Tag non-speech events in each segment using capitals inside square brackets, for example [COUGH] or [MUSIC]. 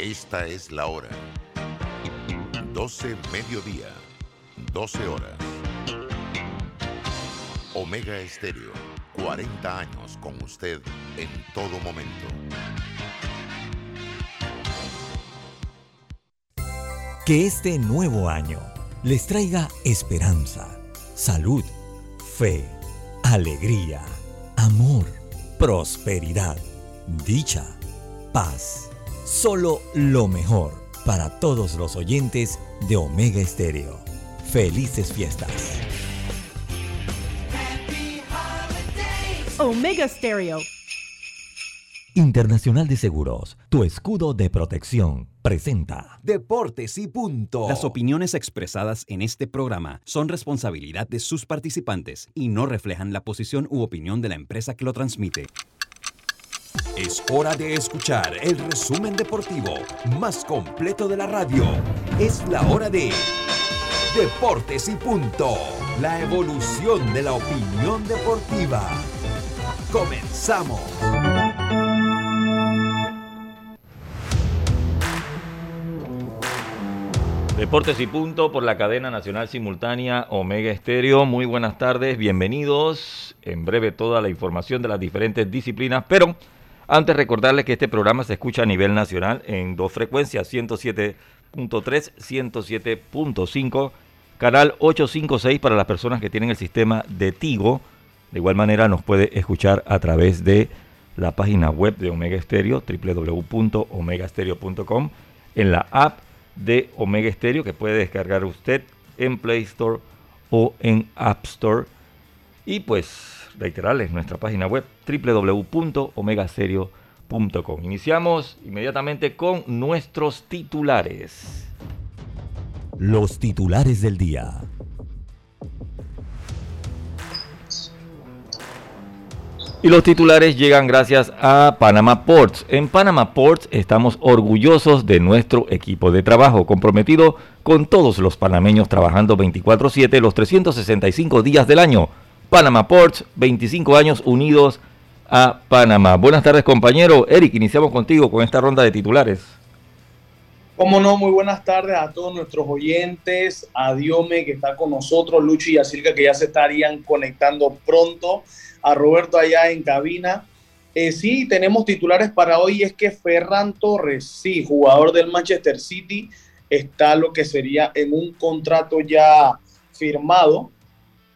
Esta es la hora. 12 mediodía, 12 horas. Omega Estéreo, 40 años con usted en todo momento. Que este nuevo año les traiga esperanza, salud, fe, alegría, amor, prosperidad, dicha, paz. Solo lo mejor para todos los oyentes de Omega Estéreo. Felices fiestas. Omega Stereo. Internacional de Seguros, tu escudo de protección, presenta Deportes y punto. Las opiniones expresadas en este programa son responsabilidad de sus participantes y no reflejan la posición u opinión de la empresa que lo transmite. Es hora de escuchar el resumen deportivo más completo de la radio. Es la hora de Deportes y punto. La evolución de la opinión deportiva. Comenzamos. Deportes y punto por la cadena nacional simultánea Omega Estéreo. Muy buenas tardes, bienvenidos. En breve toda la información de las diferentes disciplinas, pero antes recordarles que este programa se escucha a nivel nacional en dos frecuencias, 107.3, 107.5, canal 856 para las personas que tienen el sistema de Tigo. De igual manera nos puede escuchar a través de la página web de Omega Estéreo, www.omegastereo.com, en la app de Omega Stereo que puede descargar usted en Play Store o en App Store. Y pues reiterarles nuestra página web www.omegastereo.com. Iniciamos inmediatamente con nuestros titulares. los titulares del día. Y los titulares llegan gracias a Panama Ports. En Panama Ports estamos orgullosos de nuestro equipo de trabajo, comprometido con todos los panameños trabajando 24/7 los 365 días del año. Panama Ports, 25 años unidos a Panamá. Buenas tardes compañero. Eric, iniciamos contigo con esta ronda de titulares. Cómo no, muy buenas tardes a todos nuestros oyentes, a Diome que está con nosotros, Lucho y Yacirca que ya se estarían conectando pronto, a Roberto allá en cabina. Eh, sí, tenemos titulares para hoy, es que Ferran Torres, sí, jugador del Manchester City, está lo que sería en un contrato ya firmado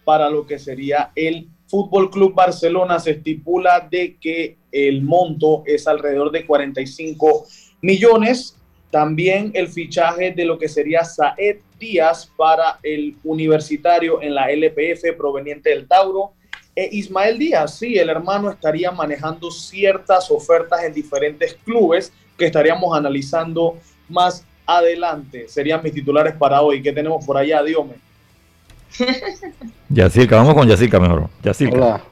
para lo que sería el Fútbol Club Barcelona. Se estipula de que el monto es alrededor de 45 millones. También el fichaje de lo que sería Saed Díaz para el universitario en la LPF proveniente del Tauro. E Ismael Díaz, sí, el hermano estaría manejando ciertas ofertas en diferentes clubes que estaríamos analizando más adelante. Serían mis titulares para hoy. ¿Qué tenemos por allá, Diome? [LAUGHS] Yacirca, vamos con Yacirca mejor. Yacirca. Hola.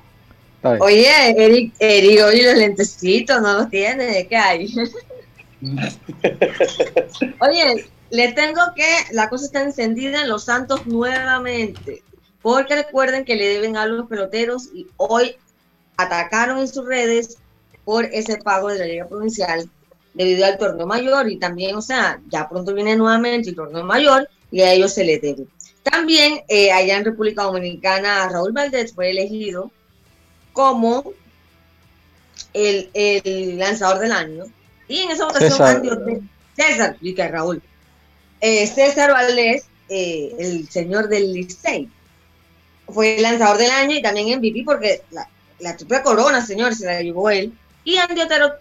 Oye, Eric, Eric, oye, los lentecitos no los tiene, ¿qué hay? [LAUGHS] oye, les tengo que la cosa está encendida en Los Santos nuevamente, porque recuerden que le deben a los peloteros y hoy atacaron en sus redes por ese pago de la Liga Provincial debido al torneo mayor y también, o sea, ya pronto viene nuevamente el torneo mayor y a ellos se les debe. También eh, allá en República Dominicana, Raúl Valdés fue elegido como el, el lanzador del año. Y en esa votación, César, César, Raúl, eh, César Valdés, eh, el señor del Licey, fue el lanzador del año y también MVP porque la, la triple corona, señor, se la llevó él. Y Andy Otero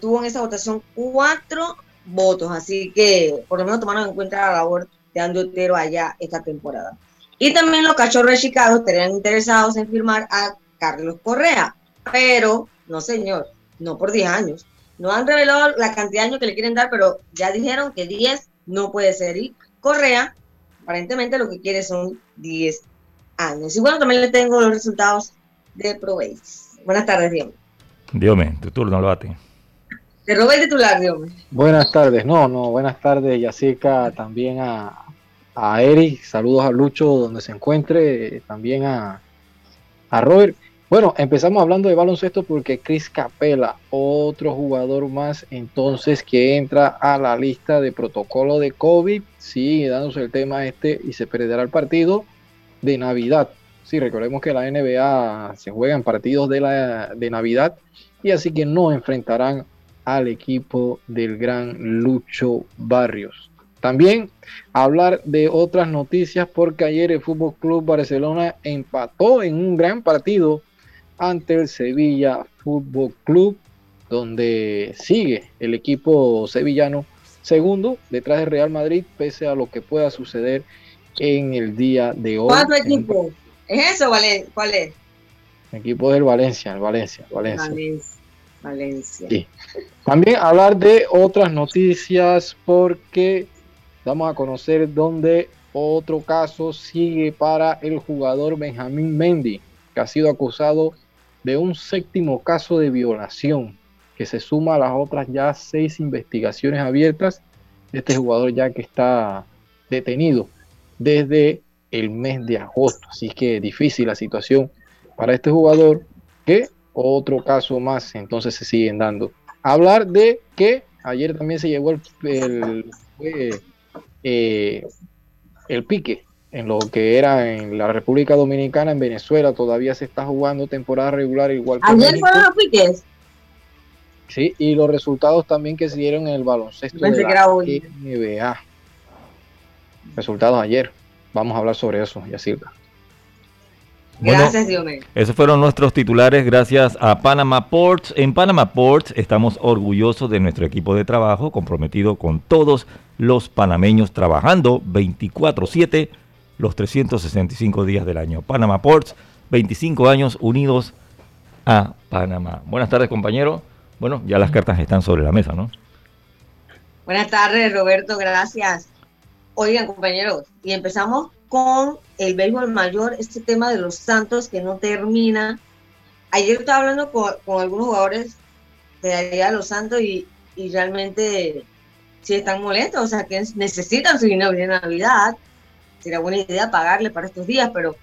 tuvo en esa votación cuatro votos, así que por lo menos tomaron en cuenta la labor de Andy Otero allá esta temporada. Y también los cachorros de Chicago estarían interesados en firmar a Carlos Correa, pero no señor, no por 10 años. No han revelado la cantidad de años que le quieren dar, pero ya dijeron que 10 no puede ser. Y Correa, aparentemente lo que quiere son 10 años. Y bueno, también le tengo los resultados de ProBase. Buenas tardes, Dios. Diome, tu turno, lo bate. Te robé el titular, Dios. Buenas tardes, no, no, buenas tardes, Yacica, también a, a Eric, saludos a Lucho donde se encuentre, también a, a Robert. Bueno, empezamos hablando de baloncesto porque Chris Capela, otro jugador más entonces que entra a la lista de protocolo de COVID, sigue dándose el tema este y se perderá el partido de Navidad. Sí, recordemos que la NBA se juega en partidos de, la, de Navidad y así que no enfrentarán al equipo del gran Lucho Barrios. También hablar de otras noticias porque ayer el Fútbol Club Barcelona empató en un gran partido ante el Sevilla Fútbol Club, donde sigue el equipo sevillano segundo detrás de Real Madrid, pese a lo que pueda suceder en el día de hoy. ¿Cuántos equipos? ¿Es eso? ¿Cuál es? El equipo del Valencia, el Valencia, Valencia. Valencia. También hablar de otras noticias porque vamos a conocer dónde otro caso sigue para el jugador Benjamín Mendy, que ha sido acusado de un séptimo caso de violación que se suma a las otras ya seis investigaciones abiertas de este jugador ya que está detenido desde el mes de agosto. Así que difícil la situación para este jugador que otro caso más entonces se siguen dando. Hablar de que ayer también se llevó el, el, eh, el pique en lo que era en la República Dominicana, en Venezuela, todavía se está jugando temporada regular igual que Ayer fueron los piques. Sí, y los resultados también que se dieron en el baloncesto de la NBA. Resultados ayer. Vamos a hablar sobre eso, Yacirca. Gracias, Dios Esos fueron nuestros titulares gracias a Panama Ports. En Panama Ports estamos orgullosos de nuestro equipo de trabajo comprometido con todos los panameños trabajando 24/7 los 365 días del año. Panama Ports, 25 años unidos a Panamá. Buenas tardes, compañero. Bueno, ya las cartas están sobre la mesa, ¿no? Buenas tardes, Roberto, gracias. Oigan, compañeros, y empezamos con el béisbol mayor, este tema de los Santos que no termina. Ayer estaba hablando con, algunos jugadores de allá de los Santos y, y realmente sí están molestos, o sea, que necesitan su dinero de Navidad sería buena idea pagarle para estos días, pero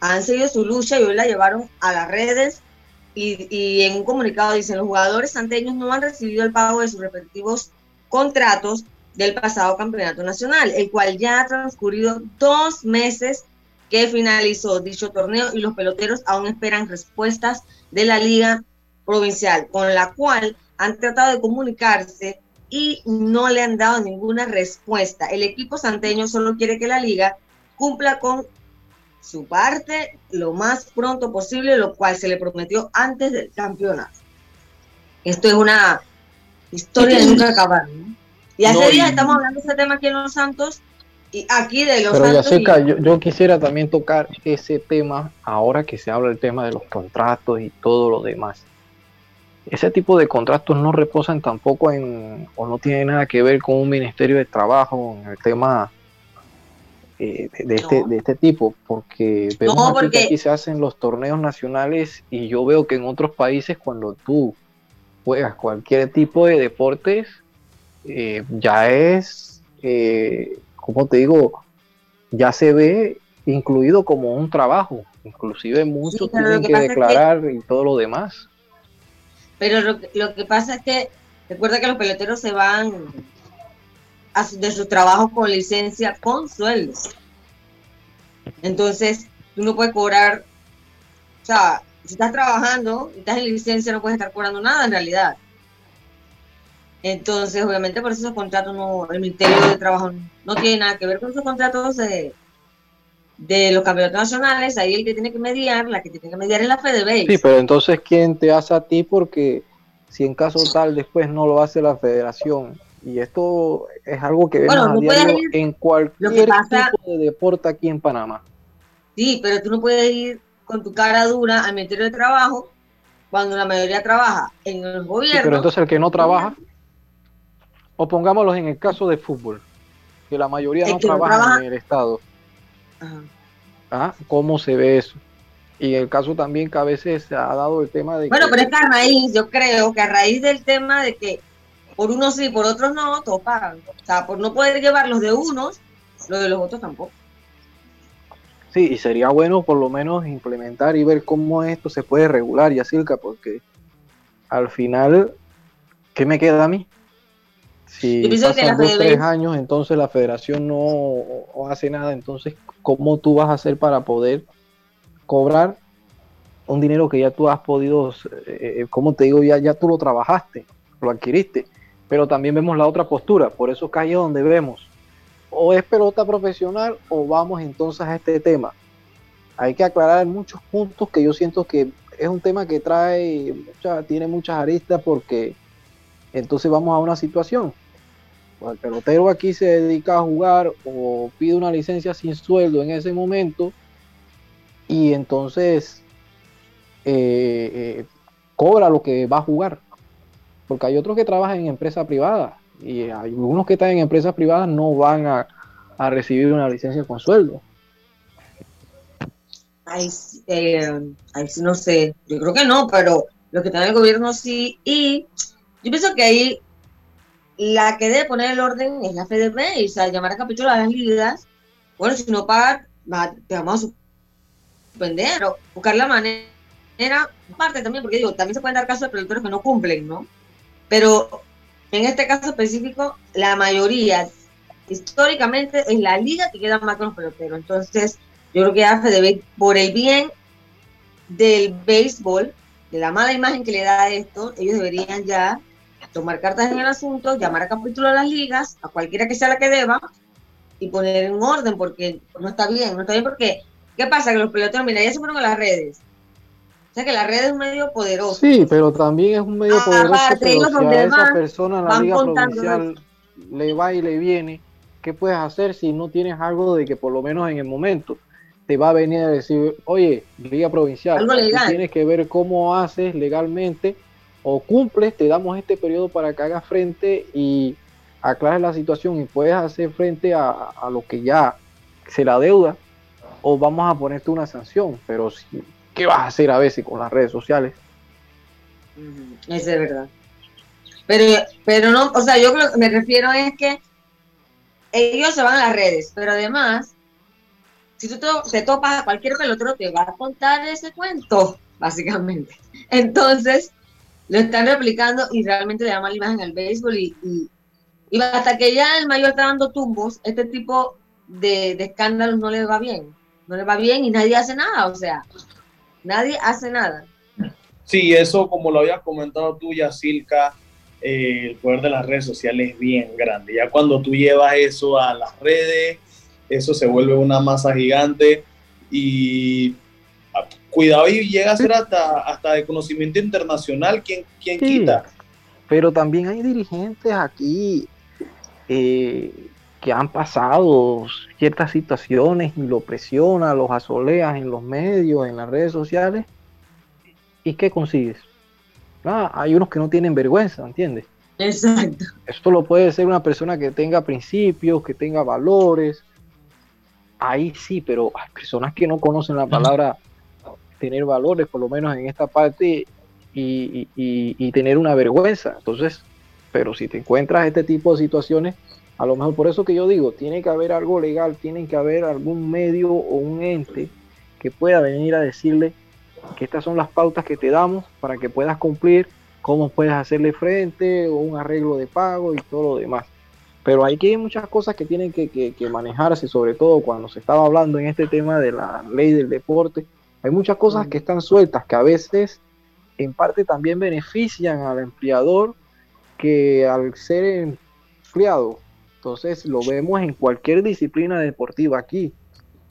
han seguido su lucha y hoy la llevaron a las redes y, en un comunicado dicen los jugadores santeños no han recibido el pago de sus respectivos contratos del pasado campeonato nacional, el cual ya ha transcurrido dos meses que finalizó dicho torneo y los peloteros aún esperan respuestas de la liga provincial, con la cual han tratado de comunicarse y no le han dado ninguna respuesta. El equipo santeño solo quiere que la liga cumpla con su parte lo más pronto posible, lo cual se le prometió antes del campeonato. Esto es una historia de nunca acabar. Y hace días estamos hablando de ese tema aquí en Los Santos y aquí de Los Pero Santos. Ya yo, yo quisiera también tocar ese tema ahora que se habla el tema de los contratos y todo lo demás ese tipo de contratos no reposan tampoco en, o no tiene nada que ver con un ministerio de trabajo en el tema eh, de, este, de este tipo, porque vemos que aquí se hacen los torneos nacionales y yo veo que en otros países cuando tú juegas cualquier tipo de deportes, eh, ya es, eh, como te digo, ya se ve incluido como un trabajo, inclusive muchos tienen que, declarar y todo lo demás. Pero lo, lo que pasa es que recuerda que los peloteros se van de su trabajo con licencia con sueldo. Entonces, tú no puedes cobrar, o sea, si estás trabajando y estás en licencia, no puedes estar cobrando nada en realidad. Entonces, obviamente, por eso esos contratos, no, el Ministerio de Trabajo no tiene nada que ver con esos contratos de, de los campeonatos nacionales, ahí el que tiene que mediar, la que tiene que mediar es la FedeBase. Sí, pero entonces, ¿quién te hace a ti? Porque si en caso tal después no lo hace la federación, y esto es algo que vemos a diario en cualquier tipo de deporte aquí en Panamá. Sí, pero tú no puedes ir con tu cara dura al Ministerio de Trabajo cuando la mayoría trabaja en el gobierno. pero entonces el que no trabaja, o pongámoslo en el caso de fútbol, que la mayoría no trabaja en el Estado ¿Ah? ¿Cómo se ve eso? Y el caso también que a veces se ha dado el tema de... Bueno, pero es que a raíz, yo creo que a raíz del tema de que por unos sí, por otros no, todos pagan. O sea, por no poder llevar los de unos, los de los otros tampoco. Sí, y sería bueno por lo menos implementar y ver cómo esto se puede regular, y así, porque al final, ¿qué me queda a mí? Si pasan dos, tres años, entonces la federación no hace nada, entonces, ¿cómo tú vas a hacer para poder cobrar un dinero que ya tú has podido, eh, eh, como te digo, ya, ya tú lo trabajaste, lo adquiriste? Pero también vemos la otra postura, por eso es donde vemos, o es pelota profesional o vamos entonces a este tema. Hay que aclarar muchos puntos que yo siento que es un tema que trae, tiene muchas aristas porque entonces vamos a una situación el pelotero aquí se dedica a jugar o pide una licencia sin sueldo en ese momento y entonces eh, eh, cobra lo que va a jugar. Porque hay otros que trabajan en empresa privada y algunos que están en empresas privadas no van a, recibir una licencia con sueldo. Eh, sí no sé, yo creo que no, pero los que están en el gobierno sí. Y yo pienso que ahí la que debe poner el orden es la FDP, y o sea, llamar a capítulo a las ligas. Bueno, si no pagan, te vamos a suspender o buscar la manera, parte también, porque digo, también se pueden dar casos de productores que no cumplen, ¿no? Pero en este caso específico, la mayoría, históricamente, es la liga que queda más con los peloteros. Entonces, yo creo que la FDB, por el bien del béisbol, de la mala imagen que le da esto, ellos deberían ya tomar cartas en el asunto, llamar a capítulo a las ligas, a cualquiera que sea la que deba, y poner en orden, porque no está bien, no está bien porque, ¿qué pasa? Que los peloteros, mira, ya se fueron a las redes. O sea que la red es un medio poderoso. Sí, pero también es un medio poderoso, pero si a esa persona la liga provincial le va y le viene, ¿qué puedes hacer si no tienes algo de que por lo menos en el momento te va a venir a decir, oye, liga provincial, tienes que ver cómo haces legalmente o cumples, te damos este periodo para que hagas frente y aclares la situación y puedes hacer frente a, lo que ya se la deuda, o vamos a ponerte una sanción. Pero si, ¿qué vas a hacer a veces con las redes sociales? Eso es verdad. Pero, pero no, o sea, yo lo que me refiero es que ellos se van a las redes, pero además, si tú te, topas a cualquier pelotero, te va a contar ese cuento, básicamente. [LAUGHS] Entonces, lo están replicando y realmente le da mala imagen al béisbol y, y, hasta que ya el mayor está dando tumbos, este tipo de, escándalos no le va bien, no le va bien y nadie hace nada, o sea, nadie hace nada. Sí, eso como lo habías comentado tú, Yacilca, eh, el poder de las redes sociales es bien grande. Ya cuando tú llevas eso a las redes, eso se vuelve una masa gigante y cuidado y llega a ser hasta, hasta de conocimiento internacional, ¿quién, quién quita? Pero también hay dirigentes aquí eh, que han pasado ciertas situaciones y lo presionan, los asoleas en los medios, en las redes sociales. ¿Y qué consigues? Ah, hay unos que no tienen vergüenza, ¿entiendes? Exacto. Esto lo puede ser una persona que tenga principios, que tenga valores. Ahí sí, pero hay personas que no conocen la palabra tener valores, por lo menos en esta parte, y, tener una vergüenza. Entonces, pero si te encuentras este tipo de situaciones, a lo mejor por eso que yo digo, tiene que haber algo legal, tiene que haber algún medio o un ente que pueda venir a decirle que estas son las pautas que te damos para que puedas cumplir, cómo puedes hacerle frente o un arreglo de pago y todo lo demás. Pero hay muchas cosas que tienen que, que manejarse, sobre todo cuando se estaba hablando en este tema de la ley del deporte, hay muchas cosas que están sueltas que a veces en parte también benefician al empleador que al ser empleado. Entonces lo vemos en cualquier disciplina deportiva aquí.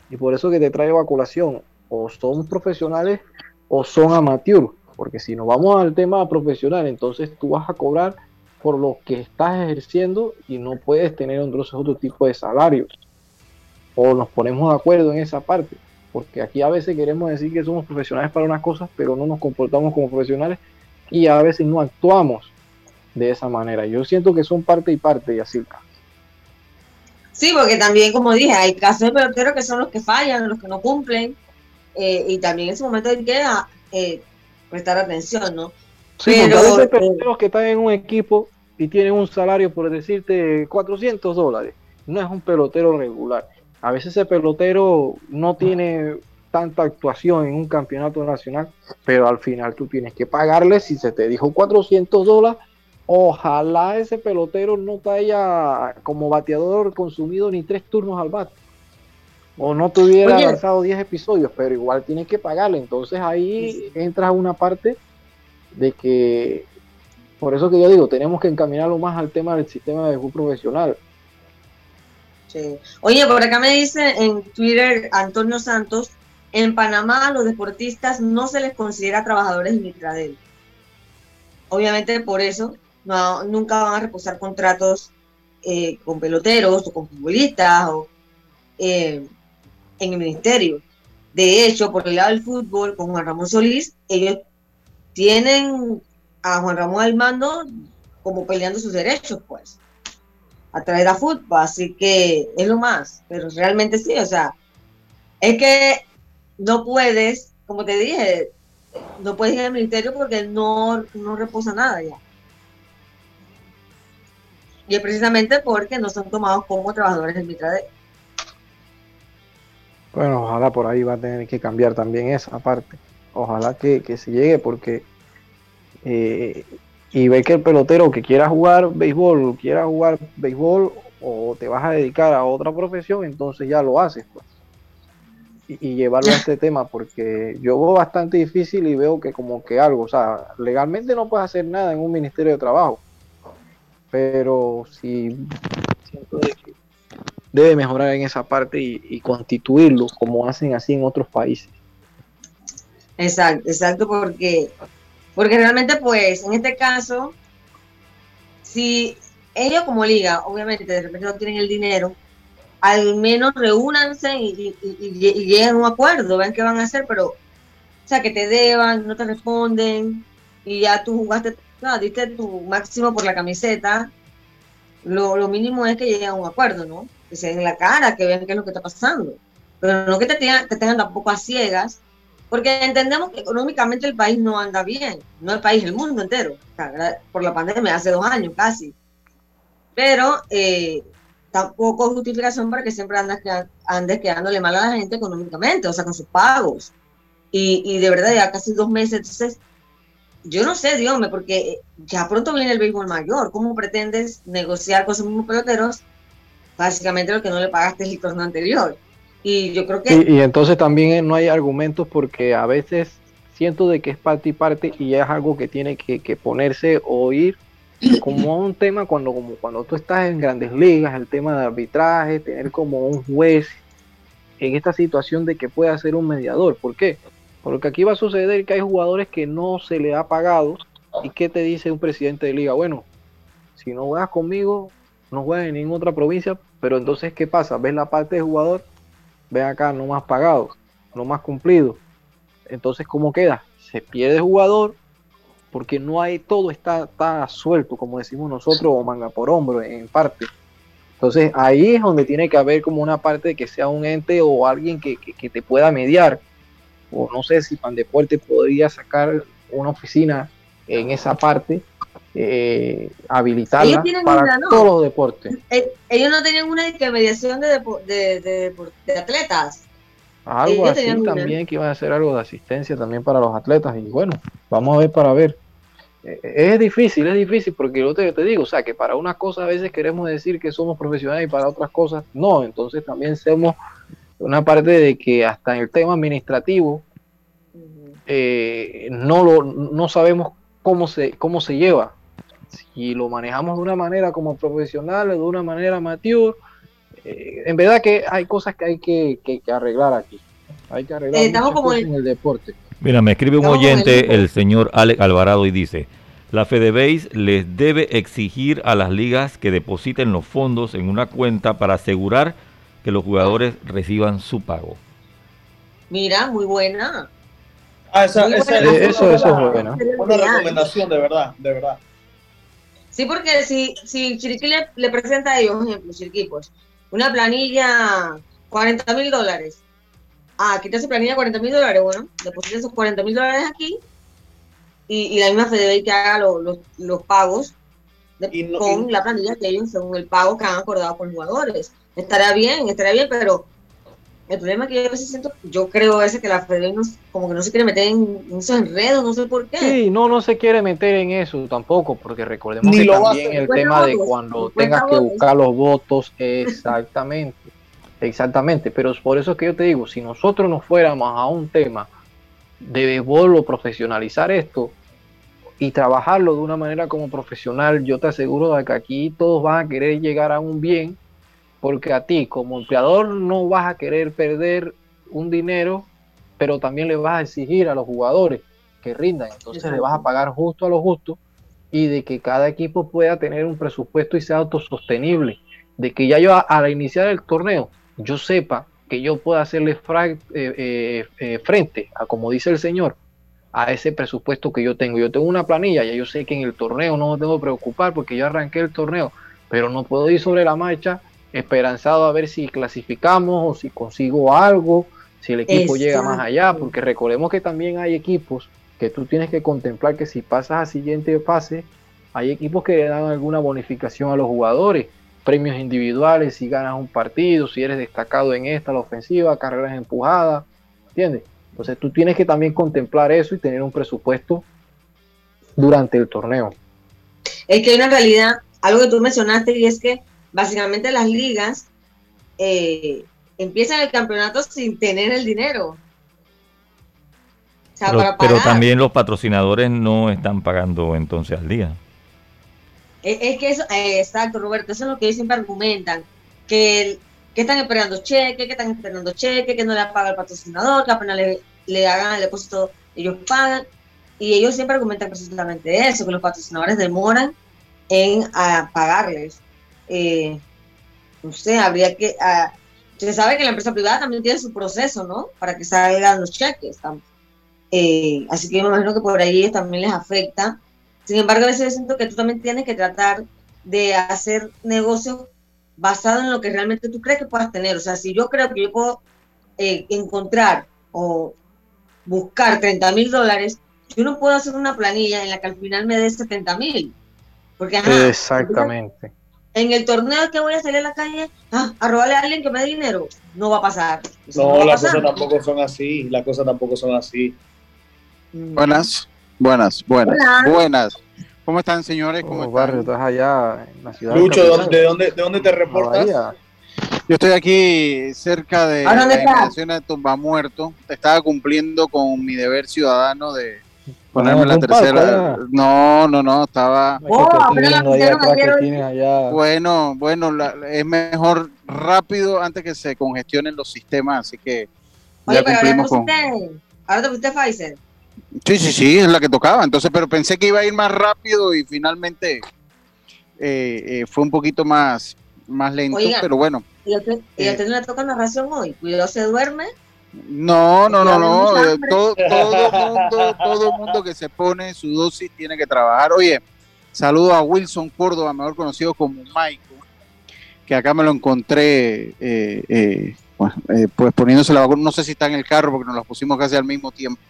Y por eso que te traigo a colación. O son profesionales o son amateurs. Porque si nos vamos al tema profesional, entonces tú vas a cobrar por lo que estás ejerciendo y no puedes tener entonces otro tipo de salario. O nos ponemos de acuerdo en esa parte porque aquí a veces queremos decir que somos profesionales para unas cosas, pero no nos comportamos como profesionales y a veces no actuamos de esa manera. Yo siento que son parte y parte, Yacirca. Sí, porque también, como dije, hay casos de peloteros que son los que fallan, los que no cumplen, eh, y también en ese momento hay que eh, prestar atención, ¿no? Sí, pero, a veces peloteros que están en un equipo y tienen un salario, por decirte, 400 dólares, no es un pelotero regular A veces ese pelotero no tiene tanta actuación en un campeonato nacional, pero al final tú tienes que pagarle si se te dijo 400 dólares. Ojalá ese pelotero no te haya como bateador consumido ni tres turnos al bate. O no tuviera avanzado 10 episodios, pero igual tienes que pagarle. Entonces ahí entra una parte de que, por eso que yo digo, tenemos que encaminarlo más al tema del sistema de juego profesional. Sí. Oye, por acá me dice en Twitter Antonio Santos, en Panamá a los deportistas no se les considera trabajadores de. Obviamente por eso nunca van a reposar contratos eh, con peloteros o con futbolistas o eh, en el ministerio. De hecho, por el lado del fútbol, con Juan Ramón Solís, ellos tienen a Juan Ramón al mando como peleando sus derechos, pues, a través de la fútbol. Así que es lo más, pero realmente sí, o sea, es que no puedes, como te dije, no puedes ir al ministerio porque no, no reposa nada ya. Y es precisamente porque no son tomados como trabajadores del Mitra bueno, ojalá por ahí va a tener que cambiar también esa parte. Ojalá que, se llegue porque eh, y ve que el pelotero que quiera jugar béisbol, quiera jugar béisbol o te vas a dedicar a otra profesión, entonces ya lo haces. Pues. Y, llevarlo a este [LAUGHS] tema porque yo veo bastante difícil y veo que como que algo, o sea, legalmente no puedes hacer nada en un ministerio de trabajo, pero si siento que debe mejorar en esa parte y, constituirlo como hacen así en otros países. Exacto, exacto, porque, porque realmente pues en este caso, si ellos como liga, obviamente de repente no tienen el dinero, al menos reúnanse y, lleguen a un acuerdo, vean qué van a hacer, pero, o sea, que te deban, no te responden, y ya tú jugaste, no, diste tu máximo por la camiseta, lo, lo mínimo es que lleguen a un acuerdo, ¿no? que se den la cara, que vean qué es lo que está pasando. Pero no que te tengan, te tengan tampoco a ciegas, porque entendemos que económicamente el país no anda bien, no el país, el mundo entero, por la pandemia, hace dos años casi. Pero eh, tampoco es justificación para que siempre andes, quedándole mal a la gente económicamente, o sea, con sus pagos. Y, y de verdad, ya casi dos meses, entonces, yo no sé, Dios mío, porque ya pronto viene el béisbol mayor. ¿Cómo pretendes negociar con esos mismos peloteros básicamente lo que no le pagaste el torneo anterior. Y yo creo que... Y, entonces también no hay argumentos porque a veces siento de que es parte y parte y es algo que tiene que, ponerse o ir como un tema cuando, como cuando tú estás en grandes ligas, el tema de arbitraje, tener como un juez en esta situación de que pueda ser un mediador. ¿Por qué? Porque aquí va a suceder que hay jugadores que no se le ha pagado y ¿qué te dice un presidente de liga? Bueno, si no juegas conmigo, no juega en ninguna otra provincia, pero entonces, ¿qué pasa? Ves la parte de jugador, ve acá, no más pagado, no más cumplido. Entonces, ¿cómo queda? Se pierde jugador porque no hay, todo está, está suelto, como decimos nosotros, o manga por hombro en parte. Entonces, ahí es donde tiene que haber como una parte de que sea un ente o alguien que, que, te pueda mediar. O no sé si Pandeporte podría sacar una oficina en esa parte eh, habilitarla para todos los deportes. Eh, ellos no tenían una intermediación de, de, atletas. Algo así también, que iban a hacer algo de asistencia también para los atletas. Y bueno, vamos a ver para ver. Eh, es difícil, es difícil porque yo te, te, digo, o sea, que para unas cosas a veces queremos decir que somos profesionales y para otras cosas no. Entonces también somos una parte de que hasta en el tema administrativo eh, no, lo, no sabemos cómo se, cómo se lleva si lo manejamos de una manera como profesional, de una manera amateur, eh, en verdad que hay cosas que hay que, arreglar aquí. Hay que arreglar eh, cosas en el deporte. Mira, me escribe un oyente, el, señor Alex Alvarado, y dice, la FedeBase les debe exigir a las ligas que depositen los fondos en una cuenta para asegurar que los jugadores reciban su pago. Mira, muy buena. Ah, esa, esa, eso, eso, es buena. Una recomendación, de verdad, de verdad. Sí, porque si, si Chiriquí le, presenta a ellos, ejemplo, Chiriquí, pues, una planilla 40 mil dólares. Ah, aquí te hace planilla 40 mil dólares, bueno, deposita esos 40 mil dólares aquí y, la misma FedeBay que haga los pagos de- Y no- con y- la planilla que ellos, según el pago que han acordado con los jugadores. Estaría bien, estaría bien, pero el problema es que yo a veces siento, yo creo a veces que la Federación no- como que no se quiere meter en, esos enredos, no sé por qué. Sí, no, no se quiere meter en eso tampoco, porque recordemos Ni que lo también el tema de cuando tengas que votos. buscar los votos, exactamente, exactamente, pero por eso es que yo te digo, si nosotros nos fuéramos a un tema de béisbol o profesionalizar esto y trabajarlo de una manera como profesional, yo te aseguro de que aquí todos van a querer llegar a un bien, porque a ti como empleador no vas a querer perder un dinero, pero también le vas a exigir a los jugadores que rindan, entonces le vas a pagar justo a lo justo y de que cada equipo pueda tener un presupuesto y sea autosostenible, de que ya yo a- al iniciar el torneo yo sepa que yo pueda hacerle eh, eh, eh, frente a, como dice el señor, a ese presupuesto que yo tengo. Yo tengo una planilla, ya yo sé que en el torneo no me tengo que preocupar porque yo arranqué el torneo, pero no puedo ir sobre la marcha esperanzado a ver si clasificamos o si consigo algo, si el equipo llega más allá, porque recordemos que también hay equipos que tú tienes que contemplar que si pasas a siguiente fase, hay equipos que le dan alguna bonificación a los jugadores, premios individuales si ganas un partido, si eres destacado en esta, la ofensiva, carreras empujadas, ¿entiendes? Entonces tú tienes que también contemplar eso y tener un presupuesto durante el torneo. Es que hay una realidad, algo que tú mencionaste, y es que básicamente las ligas eh, empiezan el campeonato sin tener el dinero. O sea, Pero, para pero pagar. también los patrocinadores no están pagando entonces al día. Es, es que eso, eh, exacto, Roberto, eso es lo que ellos siempre argumentan, que, el- que están esperando cheque, que están esperando cheque, que no le paga el patrocinador, que apenas le, le hagan el depósito, ellos pagan, y ellos siempre argumentan precisamente eso, que los patrocinadores demoran en a pagarles. Eh, no sé, habría que... ah, se sabe que la empresa privada también tiene su proceso, ¿no? Para que salgan los cheques. eh, así que yo me imagino que por ahí también les afecta. Sin embargo, a veces siento que tú también tienes que tratar de hacer negocios basados en lo que realmente tú crees que puedas tener. O sea, si yo creo que yo puedo eh, encontrar o buscar 30 mil dólares, yo no puedo hacer una planilla en la que al final me dé 70 mil. Porque, Exactamente. En el torneo que voy a salir a la calle ah, a robarle a alguien que me dé dinero, no va a pasar. Eso No, las cosas tampoco son así. Las cosas tampoco son así. Mm. Buenas, buenas, buenas, Hola. buenas. ¿Cómo están, señores? ¿Cómo barrio, están? estás allá en la ciudad. Lucho, ¿de dónde, de dónde, de dónde te la reportas? Bahía. Yo estoy aquí cerca de ¿A dónde la de Tumba Muerto. Estaba cumpliendo con mi deber ciudadano de ponerme la tercera. allá. No, no, no, estaba. Oh, allá. Bueno, bueno, la- es mejor rápido antes que se congestionen los sistemas, así que Oye, ya pero ahora te cumplimos con. pusiste, ahora te pusiste Pfizer. Sí, sí, sí, es la que tocaba. Entonces, pero pensé que iba a ir más rápido y finalmente eh, eh, fue un poquito más, más lento, Oigan. pero bueno. Y usted, y a Eh. usted no le toca narración hoy. Cuidado, se duerme. No, no, no, no. eh. Todo, [LAUGHS] todo mundo, todo mundo que se pone su dosis tiene que trabajar. Oye, saludo a Wilson Córdoba, mejor conocido como Michael, que acá me lo encontré, eh, eh, eh, pues poniéndose la vacuna. No sé si está en el carro porque nos la pusimos casi al mismo tiempo.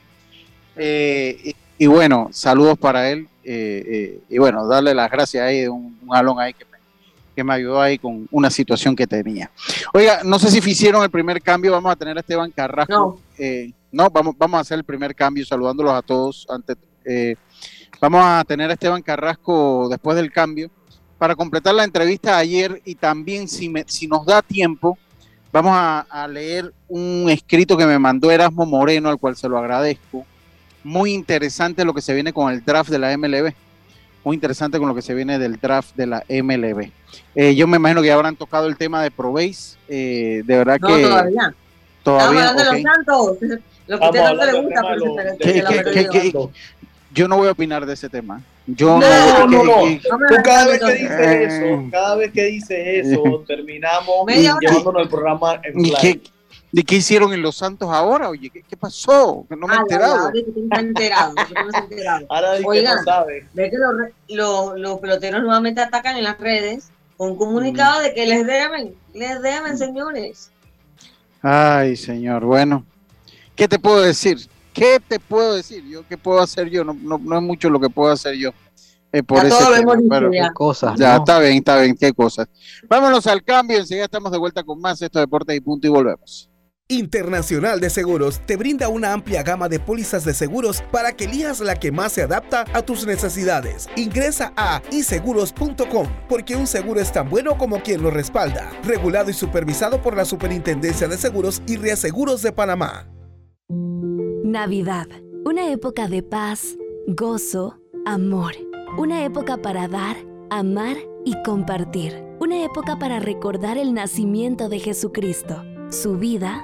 Eh, y, y bueno, saludos para él. y bueno, darle las gracias ahí de un, un alón ahí que me, que me ayudó ahí con una situación que tenía. Oiga, no sé si hicieron el primer cambio, vamos a tener a Esteban Carrasco. No. Eh, no, vamos, vamos a hacer el primer cambio saludándolos a todos. Antes, eh, vamos a tener a Esteban Carrasco después del cambio para completar la entrevista de ayer y también si, me- si nos da tiempo, vamos a, a leer un escrito que me mandó Erasmo Moreno, al cual se lo agradezco. Muy interesante lo que se viene con el draft de la MLB. Muy interesante con lo que se viene del draft de la MLB. Eh, yo me imagino que ya habrán tocado el tema de Probase. Eh, de verdad No, que todavía. todavía. Estamos hablando ok. de los santos. [LAUGHS] Lo que a Vamos usted a tanto hablar le del gusta, tema de pero los- se- de- se ¿Qué- la qué- perdió. qué- qué- Yo no voy a opinar de ese tema. Yo no. No, no, no. que- que- No me Tú la cada vez que dices Eh. eso, cada vez que dices eso, [LAUGHS] terminamos llevándonos el programa en ¿Y fly. qué, ¿Y qué hicieron en Los Santos ahora? Oye, ¿qué, qué pasó? Que no me he Ah, enterado. [LAUGHS] ahora enterado, Oigan. no sabe. Ve que los, re- los, los peloteros nuevamente atacan en las redes con un comunicado de que les deben, les deben, señores. Ay, señor. Bueno, ¿qué te puedo decir? ¿Qué te puedo decir? Yo, ¿qué puedo hacer yo? No, no, no es mucho lo que puedo hacer yo. eh, por Ya ese todo lo tema, hemos dicho pero- ya. Cosas. Ya, ¿no? está bien, está bien, qué cosas. Vámonos al cambio, enseguida estamos de vuelta con más estos deportes y punto y volvemos. Internacional de Seguros te brinda una amplia gama de pólizas de seguros para que elijas la que más se adapta a tus necesidades. Ingresa a iseguros.com porque un seguro es tan bueno como quien lo respalda. Regulado y supervisado por la Superintendencia de Seguros y Reaseguros de Panamá. Navidad, una época de paz, gozo, amor. Una época para dar, amar y compartir. Una época para recordar el nacimiento de Jesucristo, su vida,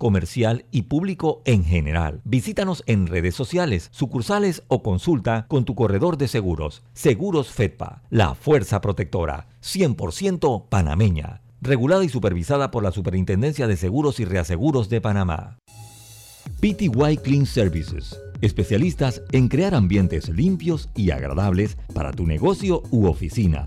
comercial y público en general. Visítanos en redes sociales, sucursales o consulta con tu corredor de seguros. Seguros Fedpa, la fuerza protectora, 100% panameña. Regulada y supervisada por la Superintendencia de Seguros y Reaseguros de Panamá. PTY Clean Services. Especialistas en crear ambientes limpios y agradables para tu negocio u oficina.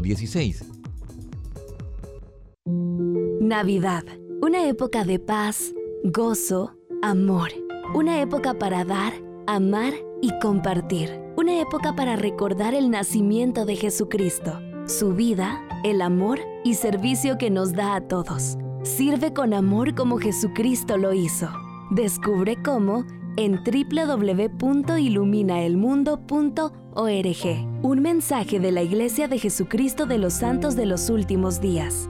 321-7756-6349-9416. Navidad, una época de paz, gozo, amor. Una época para dar, amar y compartir. Una época para recordar el nacimiento de Jesucristo, su vida, el amor y servicio que nos da a todos. Sirve con amor como Jesucristo lo hizo. Descubre cómo en www.iluminaelmundo.org. Un mensaje de la Iglesia de Jesucristo de los Santos de los Últimos Días.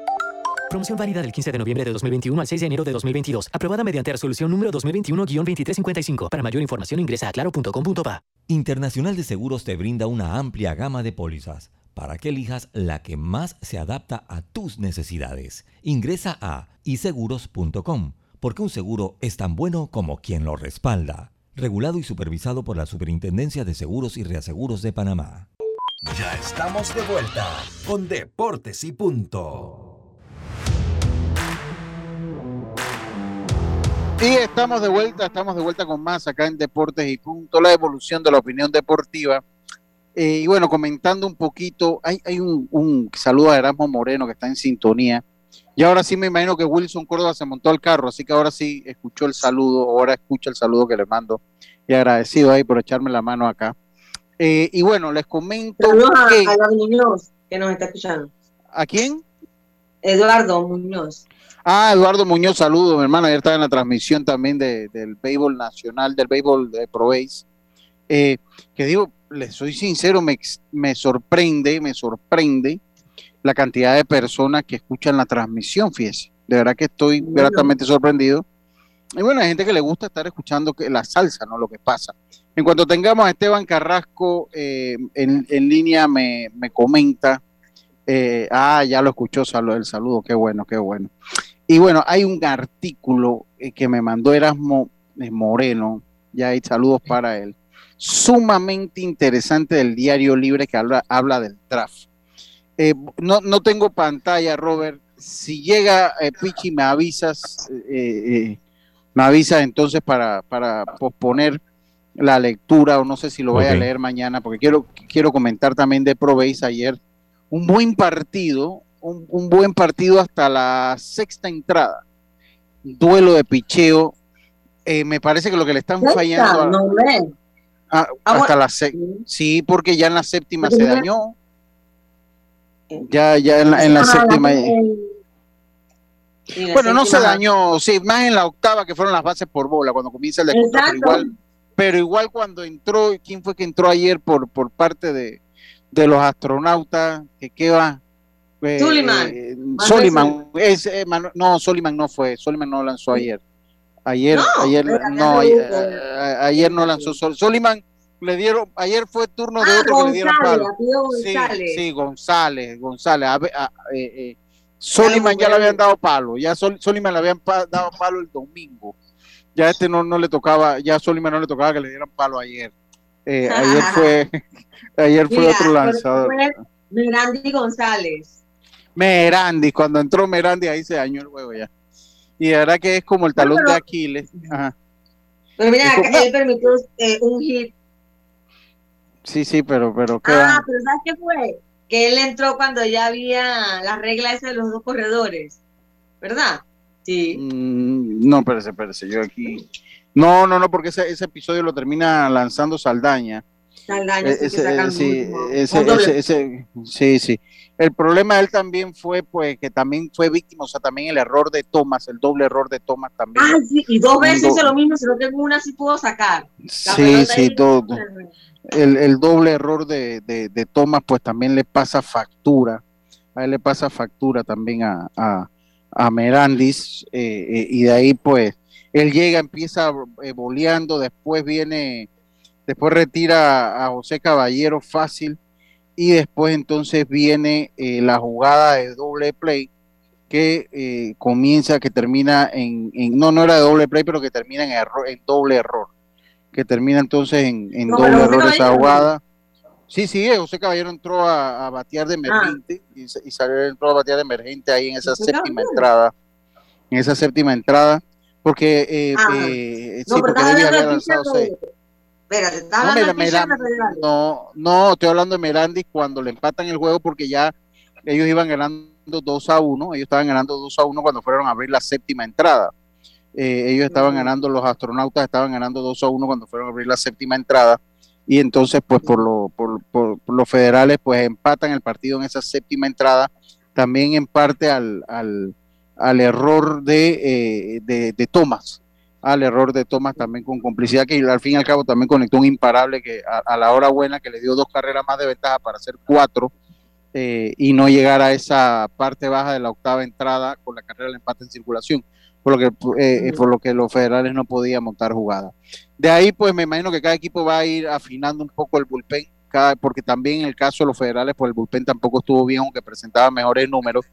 Promoción válida del 15 de noviembre de 2021 al 6 de enero de 2022. Aprobada mediante resolución número 2021-2355. Para mayor información ingresa a claro.com.pa. Internacional de Seguros te brinda una amplia gama de pólizas para que elijas la que más se adapta a tus necesidades. Ingresa a iseguros.com porque un seguro es tan bueno como quien lo respalda. Regulado y supervisado por la Superintendencia de Seguros y Reaseguros de Panamá. Ya estamos de vuelta con Deportes y Punto. Y estamos de vuelta, estamos de vuelta con más acá en Deportes y Punto, la evolución de la opinión deportiva. Eh, y bueno, comentando un poquito, hay, hay un, un saludo a Erasmo Moreno que está en sintonía. Y ahora sí me imagino que Wilson Córdoba se montó al carro, así que ahora sí escuchó el saludo, ahora escucha el saludo que le mando. Y agradecido ahí por echarme la mano acá. Eh, y bueno, les comento Saludos que... a Eduardo Muñoz, que nos está escuchando. ¿A quién? Eduardo Muñoz. Ah, Eduardo Muñoz, saludo, mi hermano. Ayer estaba en la transmisión también de- del béisbol nacional, del béisbol de Pro Base. Eh, que digo, les soy sincero, me, me sorprende, me sorprende la cantidad de personas que escuchan la transmisión, fíjese. De verdad que estoy gratamente sorprendido. Y bueno, hay gente que le gusta estar escuchando que, la salsa, ¿no? Lo que pasa. En cuanto tengamos a Esteban Carrasco eh, en, en línea, me, me comenta. eh, ah, ya lo escuchó el saludo, qué bueno, qué bueno. Y bueno, hay un artículo eh, que me mandó Erasmo eh, Moreno, ya hay saludos para él, sumamente interesante del Diario Libre que habla, habla del draft. Eh, no, no tengo pantalla, Robert. Si llega eh, Pichi, me avisas, eh, me avisas entonces para, para posponer la lectura o no sé si lo voy a leer mañana porque quiero, quiero comentar también de Pro Base ayer. Un buen partido, un, un buen partido hasta la sexta entrada. Duelo de picheo. Eh, me parece que lo que le están Sexta, fallando a- no, hombre. a- Ah, hasta bueno. la sexta. Sí, porque ya en la séptima se dañó. Ya, ya en la, en la Ah, séptima. la Bueno, no se dañó, sí, más en la octava que fueron las bases por bola, cuando comienza el descuento, pero igual, pero igual cuando entró, ¿quién fue que entró ayer por, por parte de, de los astronautas? Que qué va? Eh, Suleiman. eh, Manuel Soliman, es, eh, no, Soliman no fue, Soliman no lanzó ayer. Ayer, No, ayer, no, había ayer, reducido. a- ayer no lanzó Sol- Soliman. Le dieron, ayer fue turno de Ah, otro que le dieron González, palo. Sí, González. sí, González, González. A ver, a- eh, eh, Soliman ya le habían dado palo, ya Sol- Soliman le habían pa- dado palo el domingo. Ya este no, no le tocaba, ya a Soliman no le tocaba que le dieran palo ayer. Eh, ayer [LAUGHS] fue, [LAUGHS] ayer fue Mira, otro lanzador. fue Mirandi González. Merandi, cuando entró Merandi ahí se dañó el juego ya. Y de verdad que es como el talón de Aquiles. Ajá. Pero mira, como- él permitió eh, un hit. Sí, sí, pero, pero qué Ah, pero ¿sabes qué fue? Que él entró cuando ya había la regla esa de los dos corredores. ¿Verdad? Sí. Mm, no, espérese, espérese, yo aquí. No, no, no, porque ese, ese episodio lo termina lanzando Saldaña. Saldaña, sí, que ese, eh, sí, ese- ese- ese- sí, sí. El problema de él también fue, pues, que también fue víctima, o sea, también el error de Thomas, el doble error de Thomas también. Ah, sí, y dos veces hizo lo mismo, sino que en una sí pudo sacar. La Sí, sí, todo. El, el doble error de, de, de Thomas, pues también le pasa factura. A él le pasa factura también a, a, a Merandis. eh, eh, y de ahí, pues, él llega, empieza eh, boleando, después viene, después retira a José Caballero fácil. Y después entonces viene eh, la jugada de doble play que eh, comienza, que termina en, en- no, no era de doble play, pero que termina en, error, en doble error que termina entonces en, en No, doble error esa jugada. Sí, sí, eh, José Caballero entró a, a batear Ah. de emergente y, sa- y salió entró a batear de emergente ahí en esa séptima entrada. En esa séptima entrada, porque eh, Ah. eh, No, sí, porque había del lanzado seis. De- Espérate, estás No, hablando no, no, estoy hablando de Merandis cuando le empatan el juego porque ya ellos iban ganando 2 a 1, ellos estaban ganando 2 a 1 cuando fueron a abrir la séptima entrada. Eh, ellos estaban ganando, los astronautas estaban ganando 2 a 1 cuando fueron a abrir la séptima entrada. Y entonces, pues por, lo, por, por- por los federales, pues empatan el partido en esa séptima entrada. También en parte al, al, al error de, eh, de, de Thomas. Al error de Thomas también con complicidad, que al fin y al cabo también conectó un imparable que a, a la hora buena que le dio dos carreras más de ventaja para hacer cuatro eh, y no llegar a esa parte baja de la octava entrada con la carrera del empate en circulación, por lo que, eh, eh, por lo que los federales no podían montar jugada. De ahí, pues me imagino que cada equipo va a ir afinando un poco el bullpen, cada, porque también en el caso de los federales, pues el bullpen tampoco estuvo bien, aunque presentaba mejores números,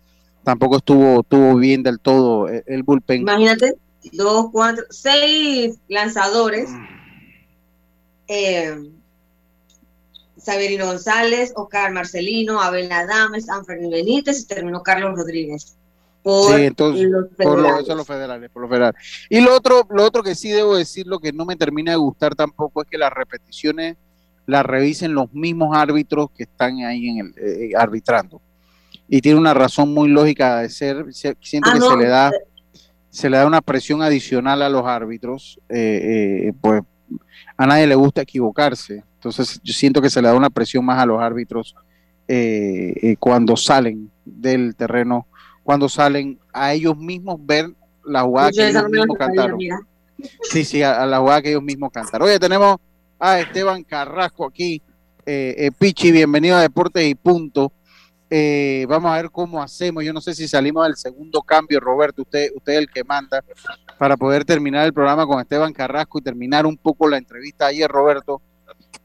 tampoco estuvo, estuvo bien del todo el, el bullpen. Imagínate, dos, cuatro, seis lanzadores. Eh, Saberino González, Oscar Marcelino, Abel Adames, Anferni Benítez y terminó Carlos Rodríguez. Por Sí, entonces, los por lo, eso los federales, por los federales. Y lo otro, lo otro que sí debo decir, lo que no me termina de gustar tampoco es que las repeticiones las revisen los mismos árbitros que están ahí en el eh, arbitrando. Y tiene una razón muy lógica de ser. se- Siento Ah, que no, se le da se le da una presión adicional a los árbitros, eh, eh, pues a nadie le gusta equivocarse. Entonces yo siento que se le da una presión más a los árbitros eh, eh, cuando salen del terreno, cuando salen a ellos mismos ver la jugada Yo que ellos mismos cantaron. mira. Sí, sí, a, a la jugada que ellos mismos cantaron. Oye, tenemos a Esteban Carrasco aquí. Eh, eh, Pichi, bienvenido a Deportes y Punto. Eh, vamos a ver cómo hacemos. Yo no sé si salimos del segundo cambio, Roberto. Usted, usted es el que manda para poder terminar el programa con Esteban Carrasco y terminar un poco la entrevista ayer, Roberto.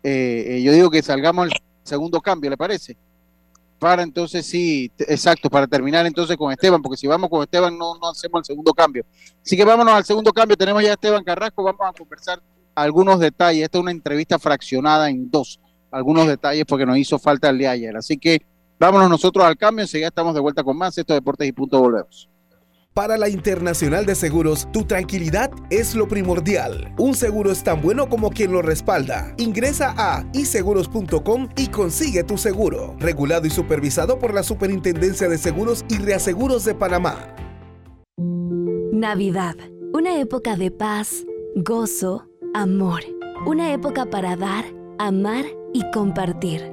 Eh, eh, yo digo que salgamos al segundo cambio, ¿le parece? Para entonces sí, exacto, para terminar entonces con Esteban, porque si vamos con Esteban no, no hacemos el segundo cambio. Así que vámonos al segundo cambio. Tenemos ya a Esteban Carrasco, vamos a conversar algunos detalles. Esta es una entrevista fraccionada en dos, algunos detalles porque nos hizo falta el de ayer. Así que vámonos nosotros al cambio, enseguida estamos de vuelta con más. Esto es Deportes y Punto, volvemos. Para la Internacional de Seguros, tu tranquilidad es lo primordial. Un seguro es tan bueno como quien lo respalda. Ingresa a iseguros.com y consigue tu seguro. Regulado y supervisado por la Superintendencia de Seguros y Reaseguros de Panamá. Navidad, una época de paz, gozo, amor. Una época para dar, amar y compartir.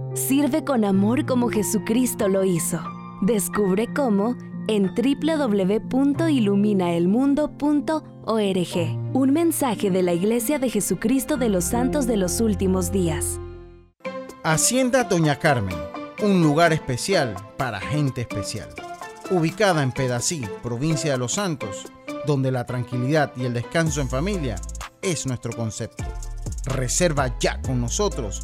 Sirve con amor como Jesucristo lo hizo. Descubre cómo en www.iluminaelmundo.org. Un mensaje de la Iglesia de Jesucristo de los Santos de los Últimos Días. Hacienda Doña Carmen, un lugar especial para gente especial. Ubicada en Pedací, provincia de Los Santos, donde la tranquilidad y el descanso en familia es nuestro concepto. Reserva ya con nosotros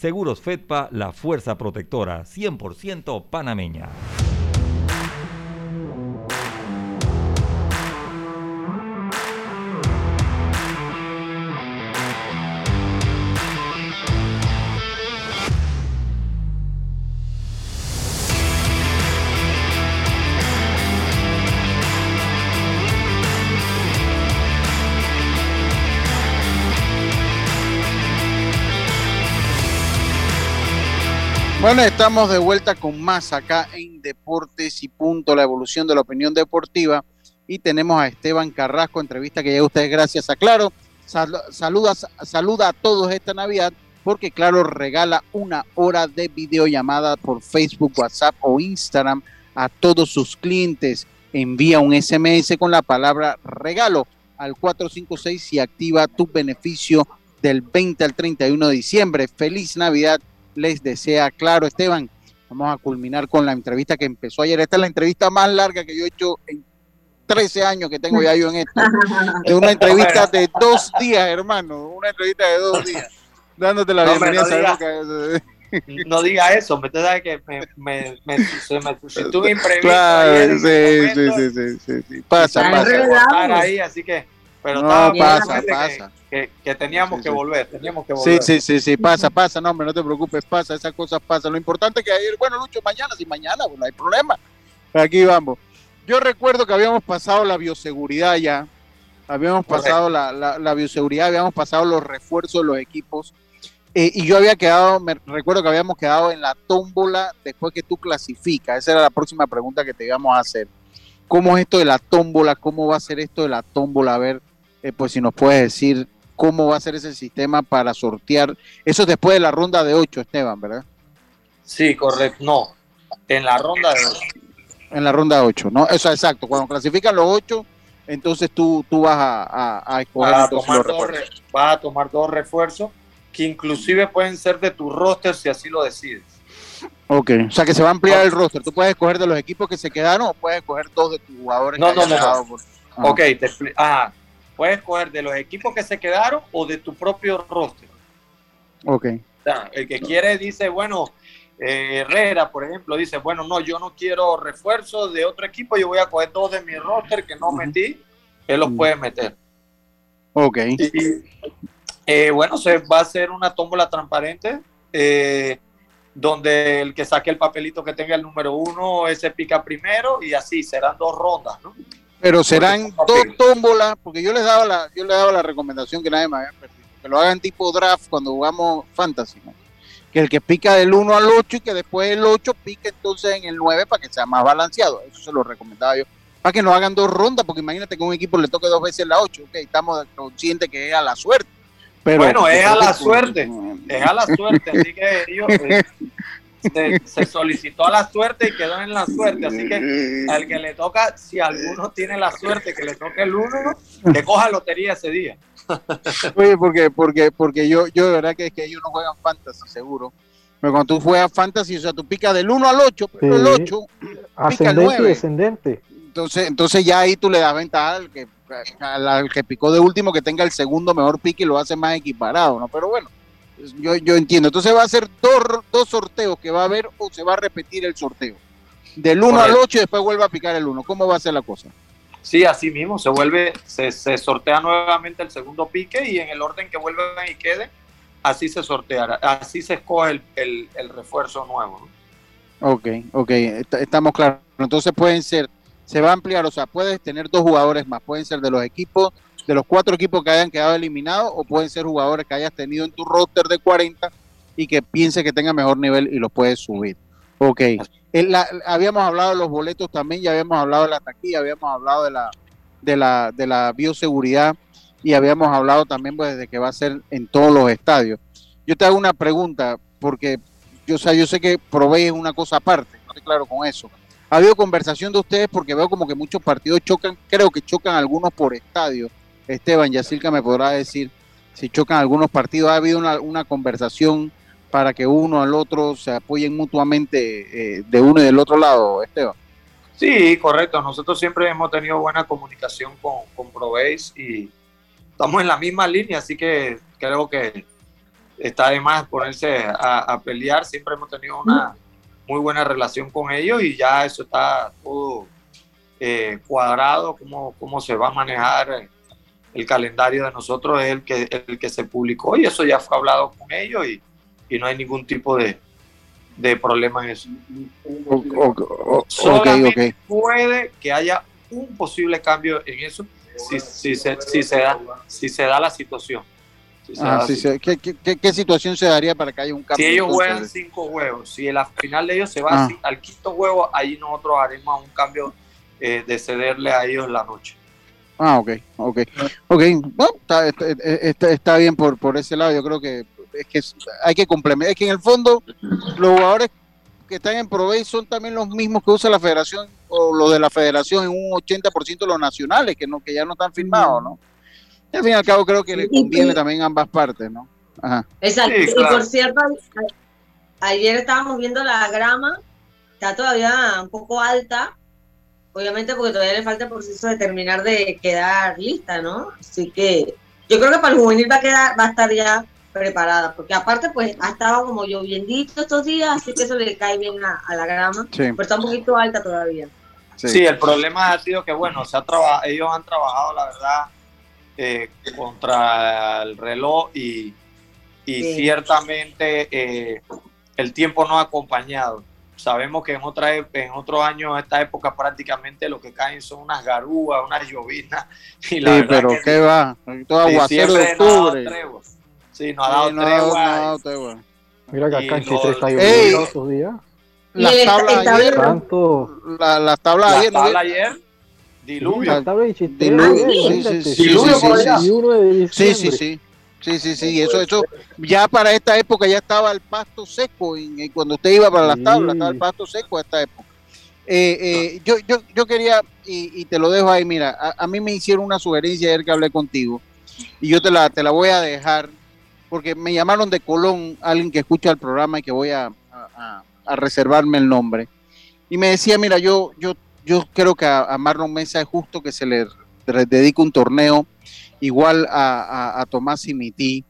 Seguros Fedpa, la fuerza protectora 100% panameña. Bueno, estamos de vuelta con más acá en Deportes y Punto, la evolución de la opinión deportiva. Y tenemos a Esteban Carrasco, entrevista que llega a ustedes gracias a Claro. Sal- saluda, saluda a todos esta Navidad porque Claro regala una hora de videollamada por Facebook, WhatsApp o Instagram a todos sus clientes. Envía un SMS con la palabra regalo al 456 y activa tu beneficio del 20 al 31 de diciembre. Feliz Navidad les desea claro, Esteban. Vamos a culminar con la entrevista que empezó ayer. Esta es la entrevista más larga que yo he hecho en 13 años que tengo ya yo en esto. [LAUGHS] Es una entrevista de dos días, hermano. Una entrevista de dos días. Dándote la No, hombre, bienvenida. no diga eso, me sabes que me, me, me, se me suscitó un imprevisto Claro, en sí, sí, sí, sí. Pasa, pasa. ahí, así que, pero No, pasa, que- pasa. Que, que teníamos Sí, que sí. volver, teníamos que Sí, volver. sí, sí, sí, pasa, pasa, no, hombre, no te preocupes, pasa, esas cosas pasan. Lo importante es que ayer, bueno, Lucho, mañana, sí, mañana, pues no hay problema. Aquí vamos. Yo recuerdo que habíamos pasado la bioseguridad ya, habíamos Correcto. pasado la, la, la bioseguridad, habíamos pasado los refuerzos de los equipos, eh, y yo había quedado, me recuerdo que habíamos quedado en la tómbola después que tú clasificas. Esa era la próxima pregunta que te íbamos a hacer. ¿Cómo es esto de la tómbola? ¿Cómo va a ser esto de la tómbola? A ver, eh, pues si nos puedes decir cómo va a ser ese sistema para sortear. Eso es después de la ronda de ocho, Esteban, ¿verdad? Sí, correcto. No, en la ronda de ocho. En la ronda 8, ¿no? Eso exacto. Cuando clasifican los ocho, entonces tú, tú vas a, a, a escoger Vas a, tomar dos, vas a tomar dos refuerzos que inclusive pueden ser de tu roster si así lo decides. Ok, o sea que se va a ampliar el roster. Tú puedes escoger de los equipos que se quedaron o puedes escoger dos de tus jugadores No, que no, no, por- Ah. Ok, te ah, puedes escoger de los equipos que se quedaron o de tu propio roster. Ok. O sea, el que quiere dice, bueno, eh, Herrera, por ejemplo, dice, bueno, no, yo no quiero refuerzos de otro equipo, yo voy a coger dos de mi roster que no metí, él los puede meter. Ok. Y, eh, bueno, se va a hacer una tómbola transparente eh, donde el que saque el papelito que tenga el número uno, ese pica primero y así serán dos rondas, ¿no? Pero serán dos tómbolas, porque yo les daba la, yo les daba la recomendación que nadie me había perdido, que lo hagan tipo draft cuando jugamos fantasy, ¿no? que el que pica del 1 al 8 y que después el 8 pique entonces en el 9 para que sea más balanceado. Eso se lo recomendaba yo. Para que no hagan dos rondas, porque imagínate que un equipo le toque dos veces la 8. Ok, estamos conscientes que es a la suerte. Pero, bueno, es a la suerte, es a la suerte, así que [LAUGHS] ellos eh, se, se solicitó a la suerte y quedó en la suerte, así que al que le toca, si alguno tiene la suerte que le toque el uno, que coja lotería ese día. Oye, porque, porque, porque yo, yo de verdad que es que ellos no juegan fantasy, seguro. Pero cuando tú juegas fantasy, o sea, tú picas del 1 al 8, pero el Sí. 8 pica el Ascendente y 9. descendente. Entonces, entonces ya ahí tú le das ventaja al que, al, al que picó de último que tenga el segundo mejor pique y lo hace más equiparado, ¿no? Pero bueno, yo, yo entiendo. Entonces va a ser dos, dos sorteos que va a haber o se va a repetir el sorteo. Del 1 al Correcto. 8 y después vuelve a picar el 1. ¿Cómo va a ser la cosa? Sí, así mismo, se vuelve, se, se sortea nuevamente el segundo pique y en el orden que vuelvan y quede, así se sorteará, así se escoge el, el- el refuerzo nuevo. ¿no? Ok, ok, est- estamos claros. Entonces pueden ser, se va a ampliar, o sea, puedes tener dos jugadores más, pueden ser de los equipos, de los cuatro equipos que hayan quedado eliminados, o pueden ser jugadores que hayas tenido en tu roster de 40 y que piense que tenga mejor nivel y los puedes subir. Ok, la- habíamos hablado de los boletos también, ya habíamos hablado de la taquilla, habíamos hablado de la, de la, de la bioseguridad y habíamos hablado también pues, de que va a ser en todos los estadios. Yo te hago una pregunta, porque yo, o yo sé que Provey es una cosa aparte, no estoy claro con eso. Ha habido conversación de ustedes porque veo como que muchos partidos chocan, creo que chocan algunos por estadio. Esteban Yacirca me podrá decir si chocan algunos partidos. Ha habido una, una conversación para que uno al otro se apoyen mutuamente eh, de uno y del otro lado, Esteban. Sí, correcto. Nosotros siempre hemos tenido buena comunicación con, con Proveis y estamos en la misma línea, así que creo que está de más ponerse a, pelear. Siempre hemos tenido una muy buena relación con ellos y ya eso está todo eh, cuadrado, cómo, cómo se va a manejar eh, el calendario de nosotros, es el que, el que se publicó y eso ya fue hablado con ellos y, y no hay ningún tipo de, de problema en eso. O- o- o- ok, Solamente ok. puede que haya un posible cambio en eso si, si, se, si, se, da, si se da la situación. Si, se da Ah, la sí. ¿Qué, qué, qué- qué situación se daría para que haya un si cambio? ellos entonces? juegan cinco juegos, si la final de ellos se va Ah. al quinto juego, ahí nosotros haremos un cambio eh, de cederle a ellos la noche. Ah, ok, ok. Ok, bueno, está, está, está- bien por, por ese lado. Yo creo que es que hay que complementar. Es que en el fondo, los jugadores que están en Provey son también los mismos que usa la federación o los de la federación en un 80% de los nacionales, que, no, que ya no están firmados, ¿no? Y al fin y al cabo, creo que le conviene también a ambas partes, ¿no? Ajá. Exacto. Sí, Y por cierto, ayer estábamos viendo la grama, está todavía un poco alta, obviamente porque todavía le falta el proceso de terminar de quedar lista, ¿no? Así que yo creo que para el juvenil va a quedar, va a estar ya preparada, porque aparte pues ha estado como lloviendito estos días, así que eso le cae bien a, a la grama, Sí. pero está un poquito alta todavía. Sí. el problema ha sido que, bueno, se ha traba- ellos han trabajado, la verdad, eh, contra el reloj y, y Sí. ciertamente eh, el tiempo no ha acompañado. Sabemos que en, otra, ep- en otros años, esta época prácticamente lo que caen son unas garúas, unas llovinas. [LAUGHS] Y la Sí, verdad pero que ¿qué va? Todo aguacero de no octubre. Sí, no ha dado Sí, no ha dado- tregua. no ha dado tregua. Mira que acá en Chitre está lloviendo estos días. Las tablas ayer, Tanto. la- las tablas La ayer, ¿no? tabla ayer, diluvio. La tabla de Chitre. Diluvio, ayer, sí, imagínate, sí, sí, Diluvio por allá. sí. 21 de Sí, sí, sí. Sí, sí. Eso, eso, ya para esta época ya estaba el pasto seco. en cuando usted iba para las tablas, estaba el pasto seco a esta época. Eh, eh, yo, yo, yo quería, y, y te lo dejo ahí, mira, a, a mí me hicieron una sugerencia ayer que hablé contigo, y yo te la, te la voy a dejar, porque me llamaron de Colón, alguien que escucha el programa y que voy a, a- a- reservarme el nombre. Y me decía, mira, yo, yo, yo creo que a, Marlon Mesa es justo que se le dedique un torneo igual a, a, a Tomás Simití,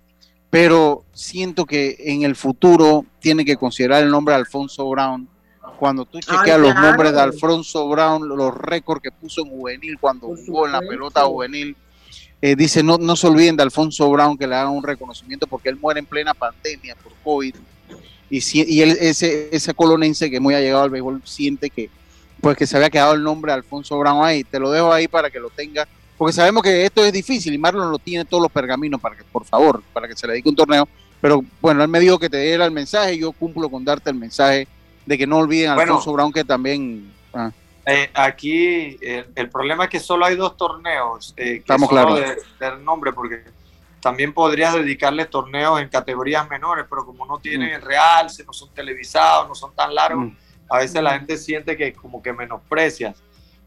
pero siento que en el futuro tiene que considerar el nombre de Alfonso Brown. Cuando tú Ay, chequeas los claro. nombres de Alfonso Brown, los récords que puso en juvenil cuando Por jugó en la pelota juvenil, Eh, dice, no, no se olviden de Alfonso Brown, que le hagan un reconocimiento porque él muere en plena pandemia por COVID. Y, si- y él, ese, ese colonense que muy ha llegado al béisbol siente que, pues, que se había quedado el nombre de Alfonso Brown ahí. Te lo dejo ahí para que lo tenga, porque sabemos que esto es difícil y Marlon lo tiene todos los pergaminos para que, por favor, para que se le dedique un torneo. Pero bueno, él me dijo que te diera el mensaje, yo cumplo con darte el mensaje de que no olviden a Bueno. Alfonso Brown, que también... ah, Eh, aquí eh, el problema es que solo hay dos torneos. eh, que Estamos claros. de- del nombre, porque también podrías dedicarle torneos en categorías menores, pero como no tienen el realce, no son televisados, no son tan largos, Mm. a veces la gente siente que como que menosprecias.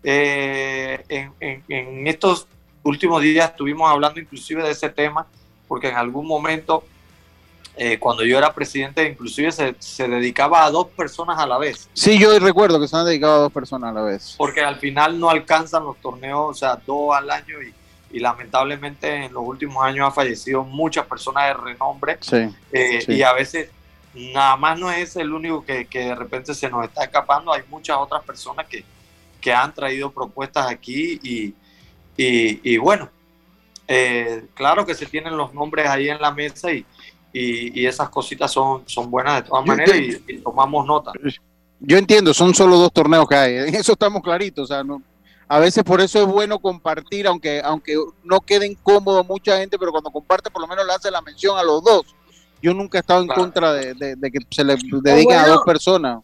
Eh, en, en- en estos últimos días estuvimos hablando inclusive de ese tema, porque en algún momento, eh, cuando yo era presidente, inclusive se, se dedicaba a dos personas a la vez Sí, yo recuerdo que se han dedicado a dos personas a la vez. porque al final no alcanzan los torneos, o sea, dos al año y, y lamentablemente en los últimos años ha fallecido muchas personas de renombre Sí, eh, sí. y a veces nada más no es el único que, que de repente se nos está escapando, hay muchas otras personas que, que han traído propuestas aquí y, y, y bueno, eh, claro que se tienen los nombres ahí en la mesa y, y, y esas cositas son, son buenas de todas maneras y, y tomamos nota. Yo entiendo, son solo dos torneos que hay, [LAUGHS] en eso estamos claritos, o sea, no, a veces por eso es bueno compartir, aunque aunque no quede incómodo mucha gente, pero cuando comparte por lo menos le hace la mención a los dos. Yo nunca he estado en Claro. contra de, de- de que se le dediquen a dos personas.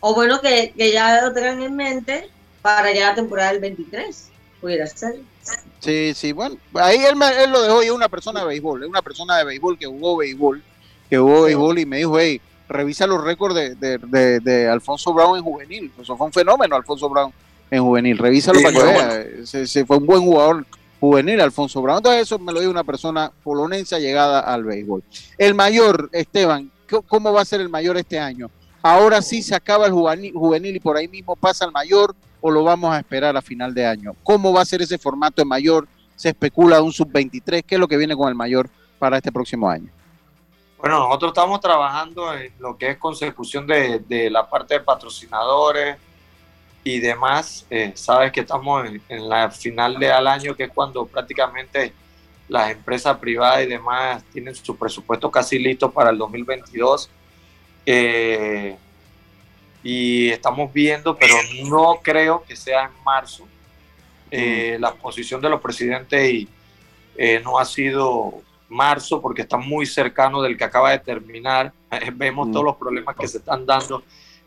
O bueno, que, que ya lo tengan en mente para ya la temporada del 23. Pudiera ser. Sí, sí, bueno, ahí él, me- él lo dejó y es una persona de béisbol, es una persona de béisbol que jugó béisbol, que jugó béisbol y me dijo, hey, revisa los récords de, de, de- de Alfonso Brown en juvenil, eso fue un fenómeno Alfonso Brown en juvenil, revísalo Sí, para que vea, se, se fue un buen jugador juvenil Alfonso Brown, entonces eso me lo dijo una persona polonesa llegada al béisbol. El mayor, Esteban, ¿c- ¿cómo va a ser el mayor este año? Ahora sí se acaba el juvenil, y por ahí mismo pasa el mayor o lo vamos a esperar a final de año? ¿Cómo va a ser ese formato de mayor? Se especula un sub-23, ¿qué es lo que viene con el mayor para este próximo año? Bueno, nosotros estamos trabajando en lo que es consecución de, la parte de patrocinadores y demás. Eh, sabes que estamos en, en la final de al año, que es cuando prácticamente las empresas privadas y demás tienen su presupuesto casi listo para el 2022. Eh, y estamos viendo, pero no creo que sea en marzo. Eh, La posición de los presidentes y, eh, no ha sido marzo porque está muy cercano del que acaba de terminar. [LAUGHS] Vemos Mm. todos los problemas que se están dando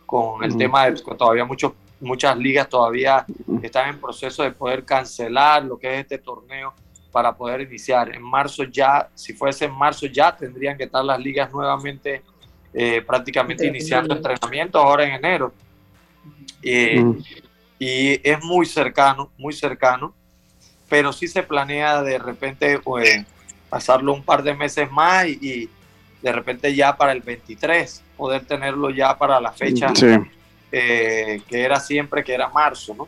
con el Mm. tema de que todavía muchos, muchas ligas todavía están en proceso de poder cancelar lo que es este torneo para poder iniciar. En marzo ya, si fuese en marzo ya tendrían que estar las ligas nuevamente eh, prácticamente iniciando entrenamiento ahora en enero. Eh, Mm. y es muy cercano, muy cercano, pero sí se planea de repente pues, pasarlo un par de meses más y, y de repente ya para el 23 poder tenerlo ya para la fecha Sí. eh, que era siempre, que era marzo, ¿no?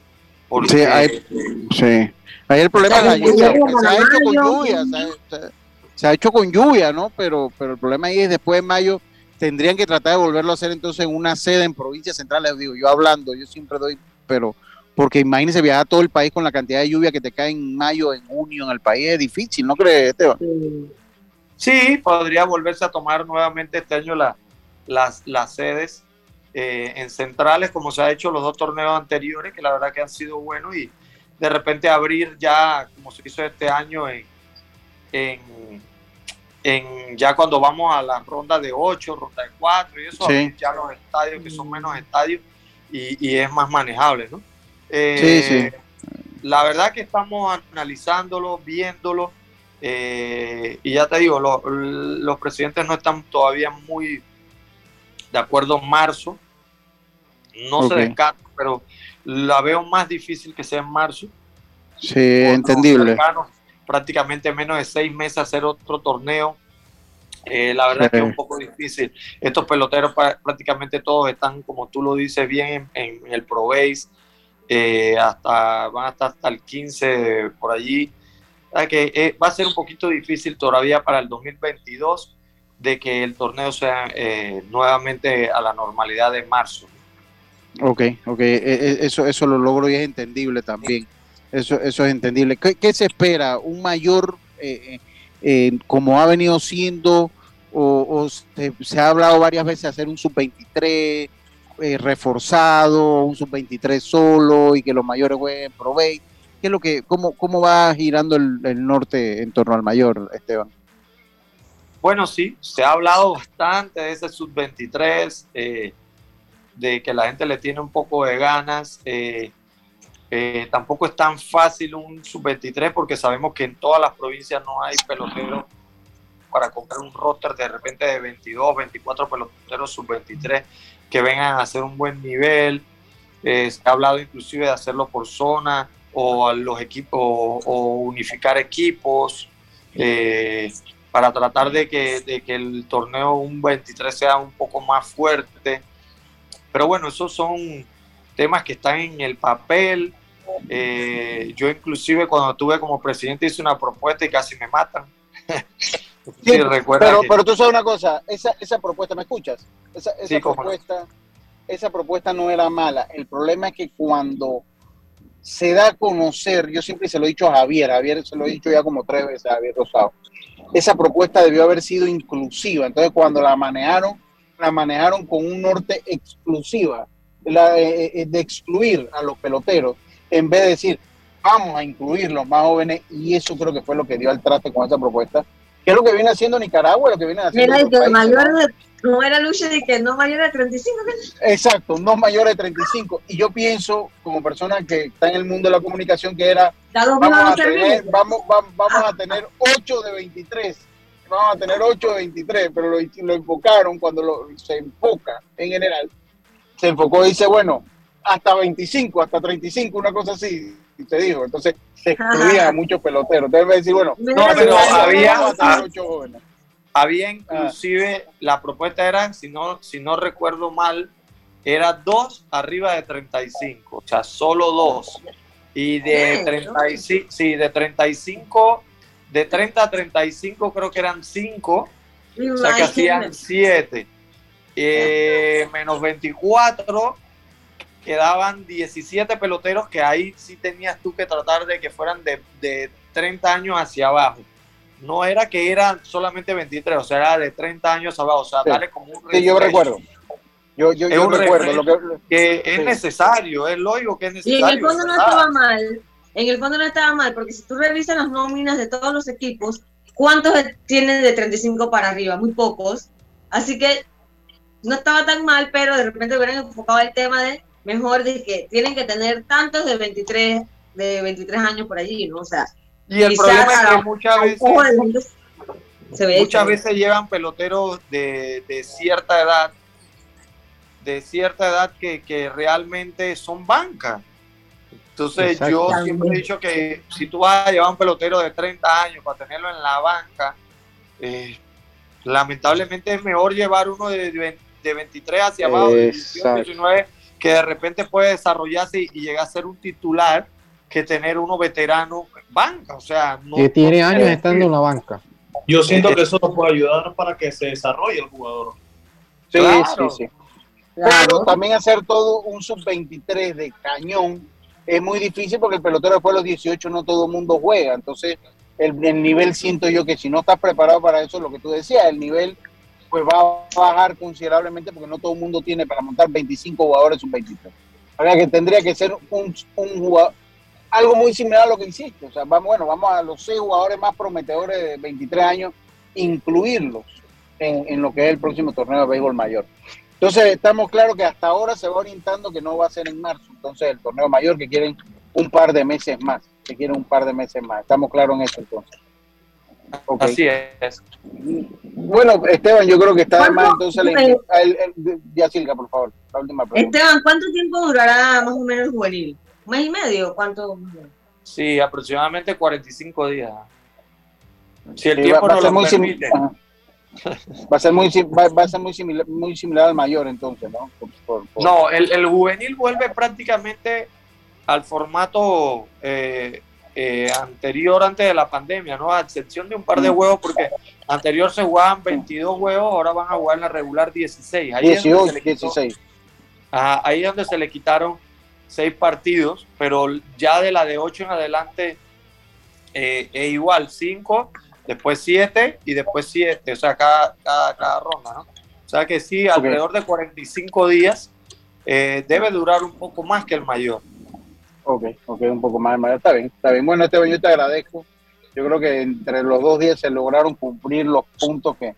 Porque, Sí, hay- Sí. Ahí el problema es la lluvia, se ha hecho con lluvia, se ha, se- se ha hecho con lluvia, ¿no? Pero, pero el problema ahí es después de mayo tendrían que tratar de volverlo a hacer entonces en una sede en provincias centrales, digo, yo hablando, yo siempre doy, pero porque imagínense viajar a todo el país con la cantidad de lluvia que te cae en mayo, en junio, en el país, es difícil, ¿no crees, Esteban? Sí, podría volverse a tomar nuevamente este año la- las, las sedes eh, en centrales, como se ha hecho los dos torneos anteriores, que la verdad que han sido buenos, y de repente abrir ya, como se hizo este año, en, en, en ya cuando vamos a la ronda de 8, ronda de 4, y eso, Sí. ya los estadios, que son menos estadios, y, y es más manejable, ¿no? Eh, Sí, sí. La verdad que estamos analizándolo, viéndolo, eh, y ya te digo, lo- los presidentes no están todavía muy de acuerdo en marzo. No se descarta, pero la veo más difícil que sea en marzo. Sí, entendible. Prácticamente menos de seis meses hacer otro torneo. Eh, la verdad Sí. que es un poco difícil. Estos peloteros prácticamente todos están, como tú lo dices, bien en, en el Pro Base. Eh, hasta, van a estar hasta el 15 por allí. Que eh, va a ser un poquito difícil todavía para el 2022 de que el torneo sea nuevamente a la normalidad de marzo. Ok, ok, e- e- eso, eso lo logro y es entendible también. Eso, eso es entendible. ¿Qué, qué se espera? ¿Un mayor, eh, eh, eh, como ha venido siendo, o, se, ha hablado varias veces, hacer un sub-23 eh, reforzado, un sub-23 solo y que los mayores jueguen provey? ¿Qué es lo que, cómo, cómo va girando el, el norte en torno al mayor, Esteban? Bueno, sí, se ha hablado bastante de ese sub-23, eh, de que la gente le tiene un poco de ganas. eh, eh, tampoco es tan fácil un sub-23 porque sabemos que en todas las provincias no hay peloteros para comprar un roster de repente de 22, 24 peloteros sub-23 que vengan a hacer un buen nivel. Eh, se ha hablado inclusive de hacerlo por zona o a los equipos o, unificar equipos eh, para tratar de que, de que el torneo un 23 sea un poco más fuerte. Pero bueno, esos son temas que están en el papel. Eh, yo inclusive cuando estuve como presidente hice una propuesta y casi me matan. [LAUGHS] Sí, pero, que- pero tú sabes una cosa, esa, esa propuesta, ¿me escuchas? Esa, esa Sí, cómo no. propuesta, esa propuesta no era mala. El problema es que cuando se da a conocer, yo siempre se lo he dicho a Javier, Javier se lo he dicho ya como tres veces a Javier Rosado, esa propuesta debió haber sido inclusiva. Entonces cuando la manejaron, la manejaron con un norte exclusiva, la, eh, eh, de excluir a los peloteros, en vez de decir, vamos a incluir los más jóvenes, y eso creo que fue lo que dio al traste con esa propuesta, que es lo que viene haciendo Nicaragua, lo que viene haciendo Mira, que países, mayor ¿no? de, como era Lucha, de que no mayor de 35. Exacto, no mayores de 35. Y yo pienso, como persona que está en el mundo de la comunicación, que era, vamos a, no tener, vamos, va- vamos a tener 8 de 23. Vamos a tener 8 de 23, pero lo, lo enfocaron cuando lo, se enfoca en general. Se enfocó y dice, bueno, hasta 25, hasta 35, una cosa así, se dijo. Entonces se excluía a muchos peloteros. Entonces me decir, bueno, No, pero había- vamos a tener 8 jóvenes. Había inclusive, la propuesta era, si no, si no recuerdo mal, era dos arriba de 35, o sea, solo dos. Y de Sí, 35, sí, de 35, de 30 a 35 creo que eran 5, o sea que hacían. 7. Eh, menos 24, quedaban 17 peloteros que ahí sí tenías tú que tratar de que fueran de, de 30 años hacia abajo. No era que eran solamente 23, o sea, era de 30 años abajo, o sea, Sí. darle como un Sí, yo recuerdo. Yo, yo, Es yo un recuerdo lo que, que es sí. necesario, es lógico que es Y necesario. en el fondo no ¿verdad? estaba mal, en el fondo no estaba mal, porque si tú revisas las nóminas de todos los equipos, ¿cuántos tienen de 35 para arriba? Muy pocos. Así que no estaba tan mal, pero de repente hubieran enfocado el tema de mejor de que tienen que tener tantos de 23, de 23 años por allí, ¿no? O sea, Y el problema es que muchas veces, se ve muchas hecho. veces llevan peloteros de, de cierta edad, de cierta edad que, que realmente son banca. Entonces yo siempre he dicho que si tú vas a llevar un pelotero de 30 años para tenerlo en la banca, eh, lamentablemente es mejor llevar uno de, de- de 23 hacia abajo, de 18, Exacto. 19, que de repente puede desarrollarse y, y llegar a ser un titular que tener uno veterano en banca. O sea, no, que tiene no años estando en la banca. Yo siento que eso nos puede ayudar para que se desarrolle el jugador. Sí, Claro. sí, sí. Pero también hacer todo un sub-23 de cañón es muy difícil porque el pelotero después de los 18 no todo el mundo juega. Entonces, el, el nivel siento yo que si no estás preparado para eso, lo que tú decías, el nivel pues va a bajar considerablemente porque no todo el mundo tiene para montar 25 jugadores sub-23. O sea que tendría que ser un, jugador, algo muy similar a lo que hiciste. O sea, vamos, bueno, vamos a los seis jugadores más prometedores de 23 años, incluirlos en, en lo que es el próximo torneo de béisbol mayor. Entonces, estamos claros que hasta ahora se va orientando que no va a ser en marzo. Entonces, el torneo mayor que quieren un par de meses más, que quieren un par de meses más. Estamos claros en eso entonces. Así es. Bueno, Esteban, yo creo que está de más ¿Cuánto- entonces la el, el- ya Silga, por favor, la última pregunta. Esteban, ¿cuánto tiempo durará más o menos el juvenil? ¿Un mes y medio? ¿Cuánto? Sí, aproximadamente 45 días. Si el Sí, tiempo va, va a no ser lo permite. [LAUGHS] va a ser muy va, va a ser muy similar muy similar al mayor entonces, ¿no? Por- por- por- No, el, el juvenil vuelve prácticamente al formato eh, eh, anterior antes de la pandemia, ¿no? A excepción de un par de Mm. juegos, porque anterior se jugaban 22 juegos, ahora van a jugar en la regular 16. Ahí es donde 18, se le quitó- 16. Ajá, ahí es donde se le quitaron seis partidos, pero ya de la de ocho en adelante eh, es igual, cinco, después siete y después siete, o sea, cada, cada, cada ronda, ¿no? O sea que sí, alrededor de 45 días eh, debe durar un poco más que el mayor. Ok, ok, un poco más, más. Está bien, está bien. Bueno, Esteban, yo te agradezco. Yo creo que entre los dos días se lograron cumplir los puntos que,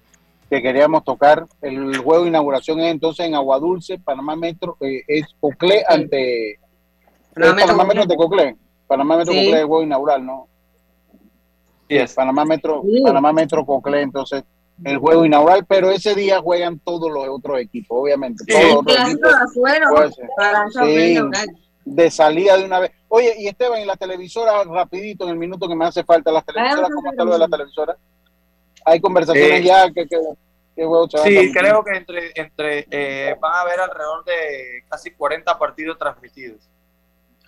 que queríamos tocar. El juego de inauguración es entonces en Aguadulce, Panamá Metro, eh, es Coclé ante... es Panamá Metro Panamá Metro ante Coclé. Panamá Metro Sí. Coclé es el juego inaugural, ¿no? Panamá Metro, Sí. Panamá Metro Coclé, entonces el juego inaugural, pero ese día juegan todos los otros equipos, obviamente. Sí. Todos los El otros equipos. de ser. para Sí. De salida de una vez. Oye, y Esteban, en la televisora, rapidito, en el minuto que me hace falta, las televisoras, ¿cómo está lo de la televisora? Hay conversaciones Eh, ya, que, a Sí, creo que entre, entre eh, van a haber alrededor de casi 40 partidos transmitidos.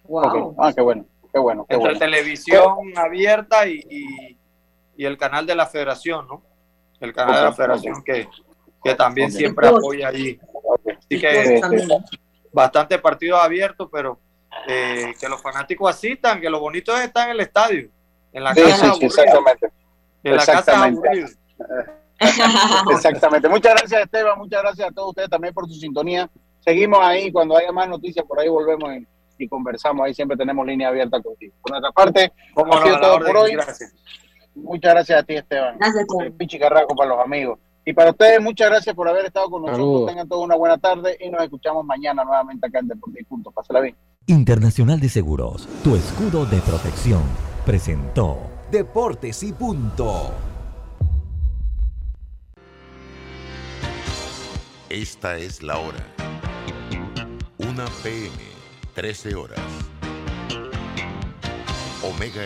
Ok. Ah, qué bueno, qué bueno, qué Entre bueno. televisión abierta y, y, y el canal de la federación, ¿no? El canal de la federación que, que también siempre apoya allí. Así que bastante partidos abiertos, pero eh, que los fanáticos asistan, que lo bonito es estar en el estadio. En la Sí, casa sí, exactamente. En la casa Exactamente. aburrido. [LAUGHS] Exactamente. Muchas gracias, Esteban. Muchas gracias a todos ustedes también por su sintonía. Seguimos ahí. Cuando haya más noticias, por ahí volvemos y, y conversamos. Ahí siempre tenemos línea abierta contigo. Por nuestra parte, Cómo ha sido todo orden, por hoy. gracias. Muchas gracias a ti, Esteban. Gracias, Esteban. Pichi Carrasco para los amigos. Y para ustedes, muchas gracias por haber estado con nosotros. Saludos. Tengan todos una buena tarde y nos escuchamos mañana nuevamente acá en Deportes Punto. Pásala bien. Internacional de Seguros, tu escudo de protección, presentó Deportes y punto. Esta es la hora. 1 PM, 13 horas. Omega.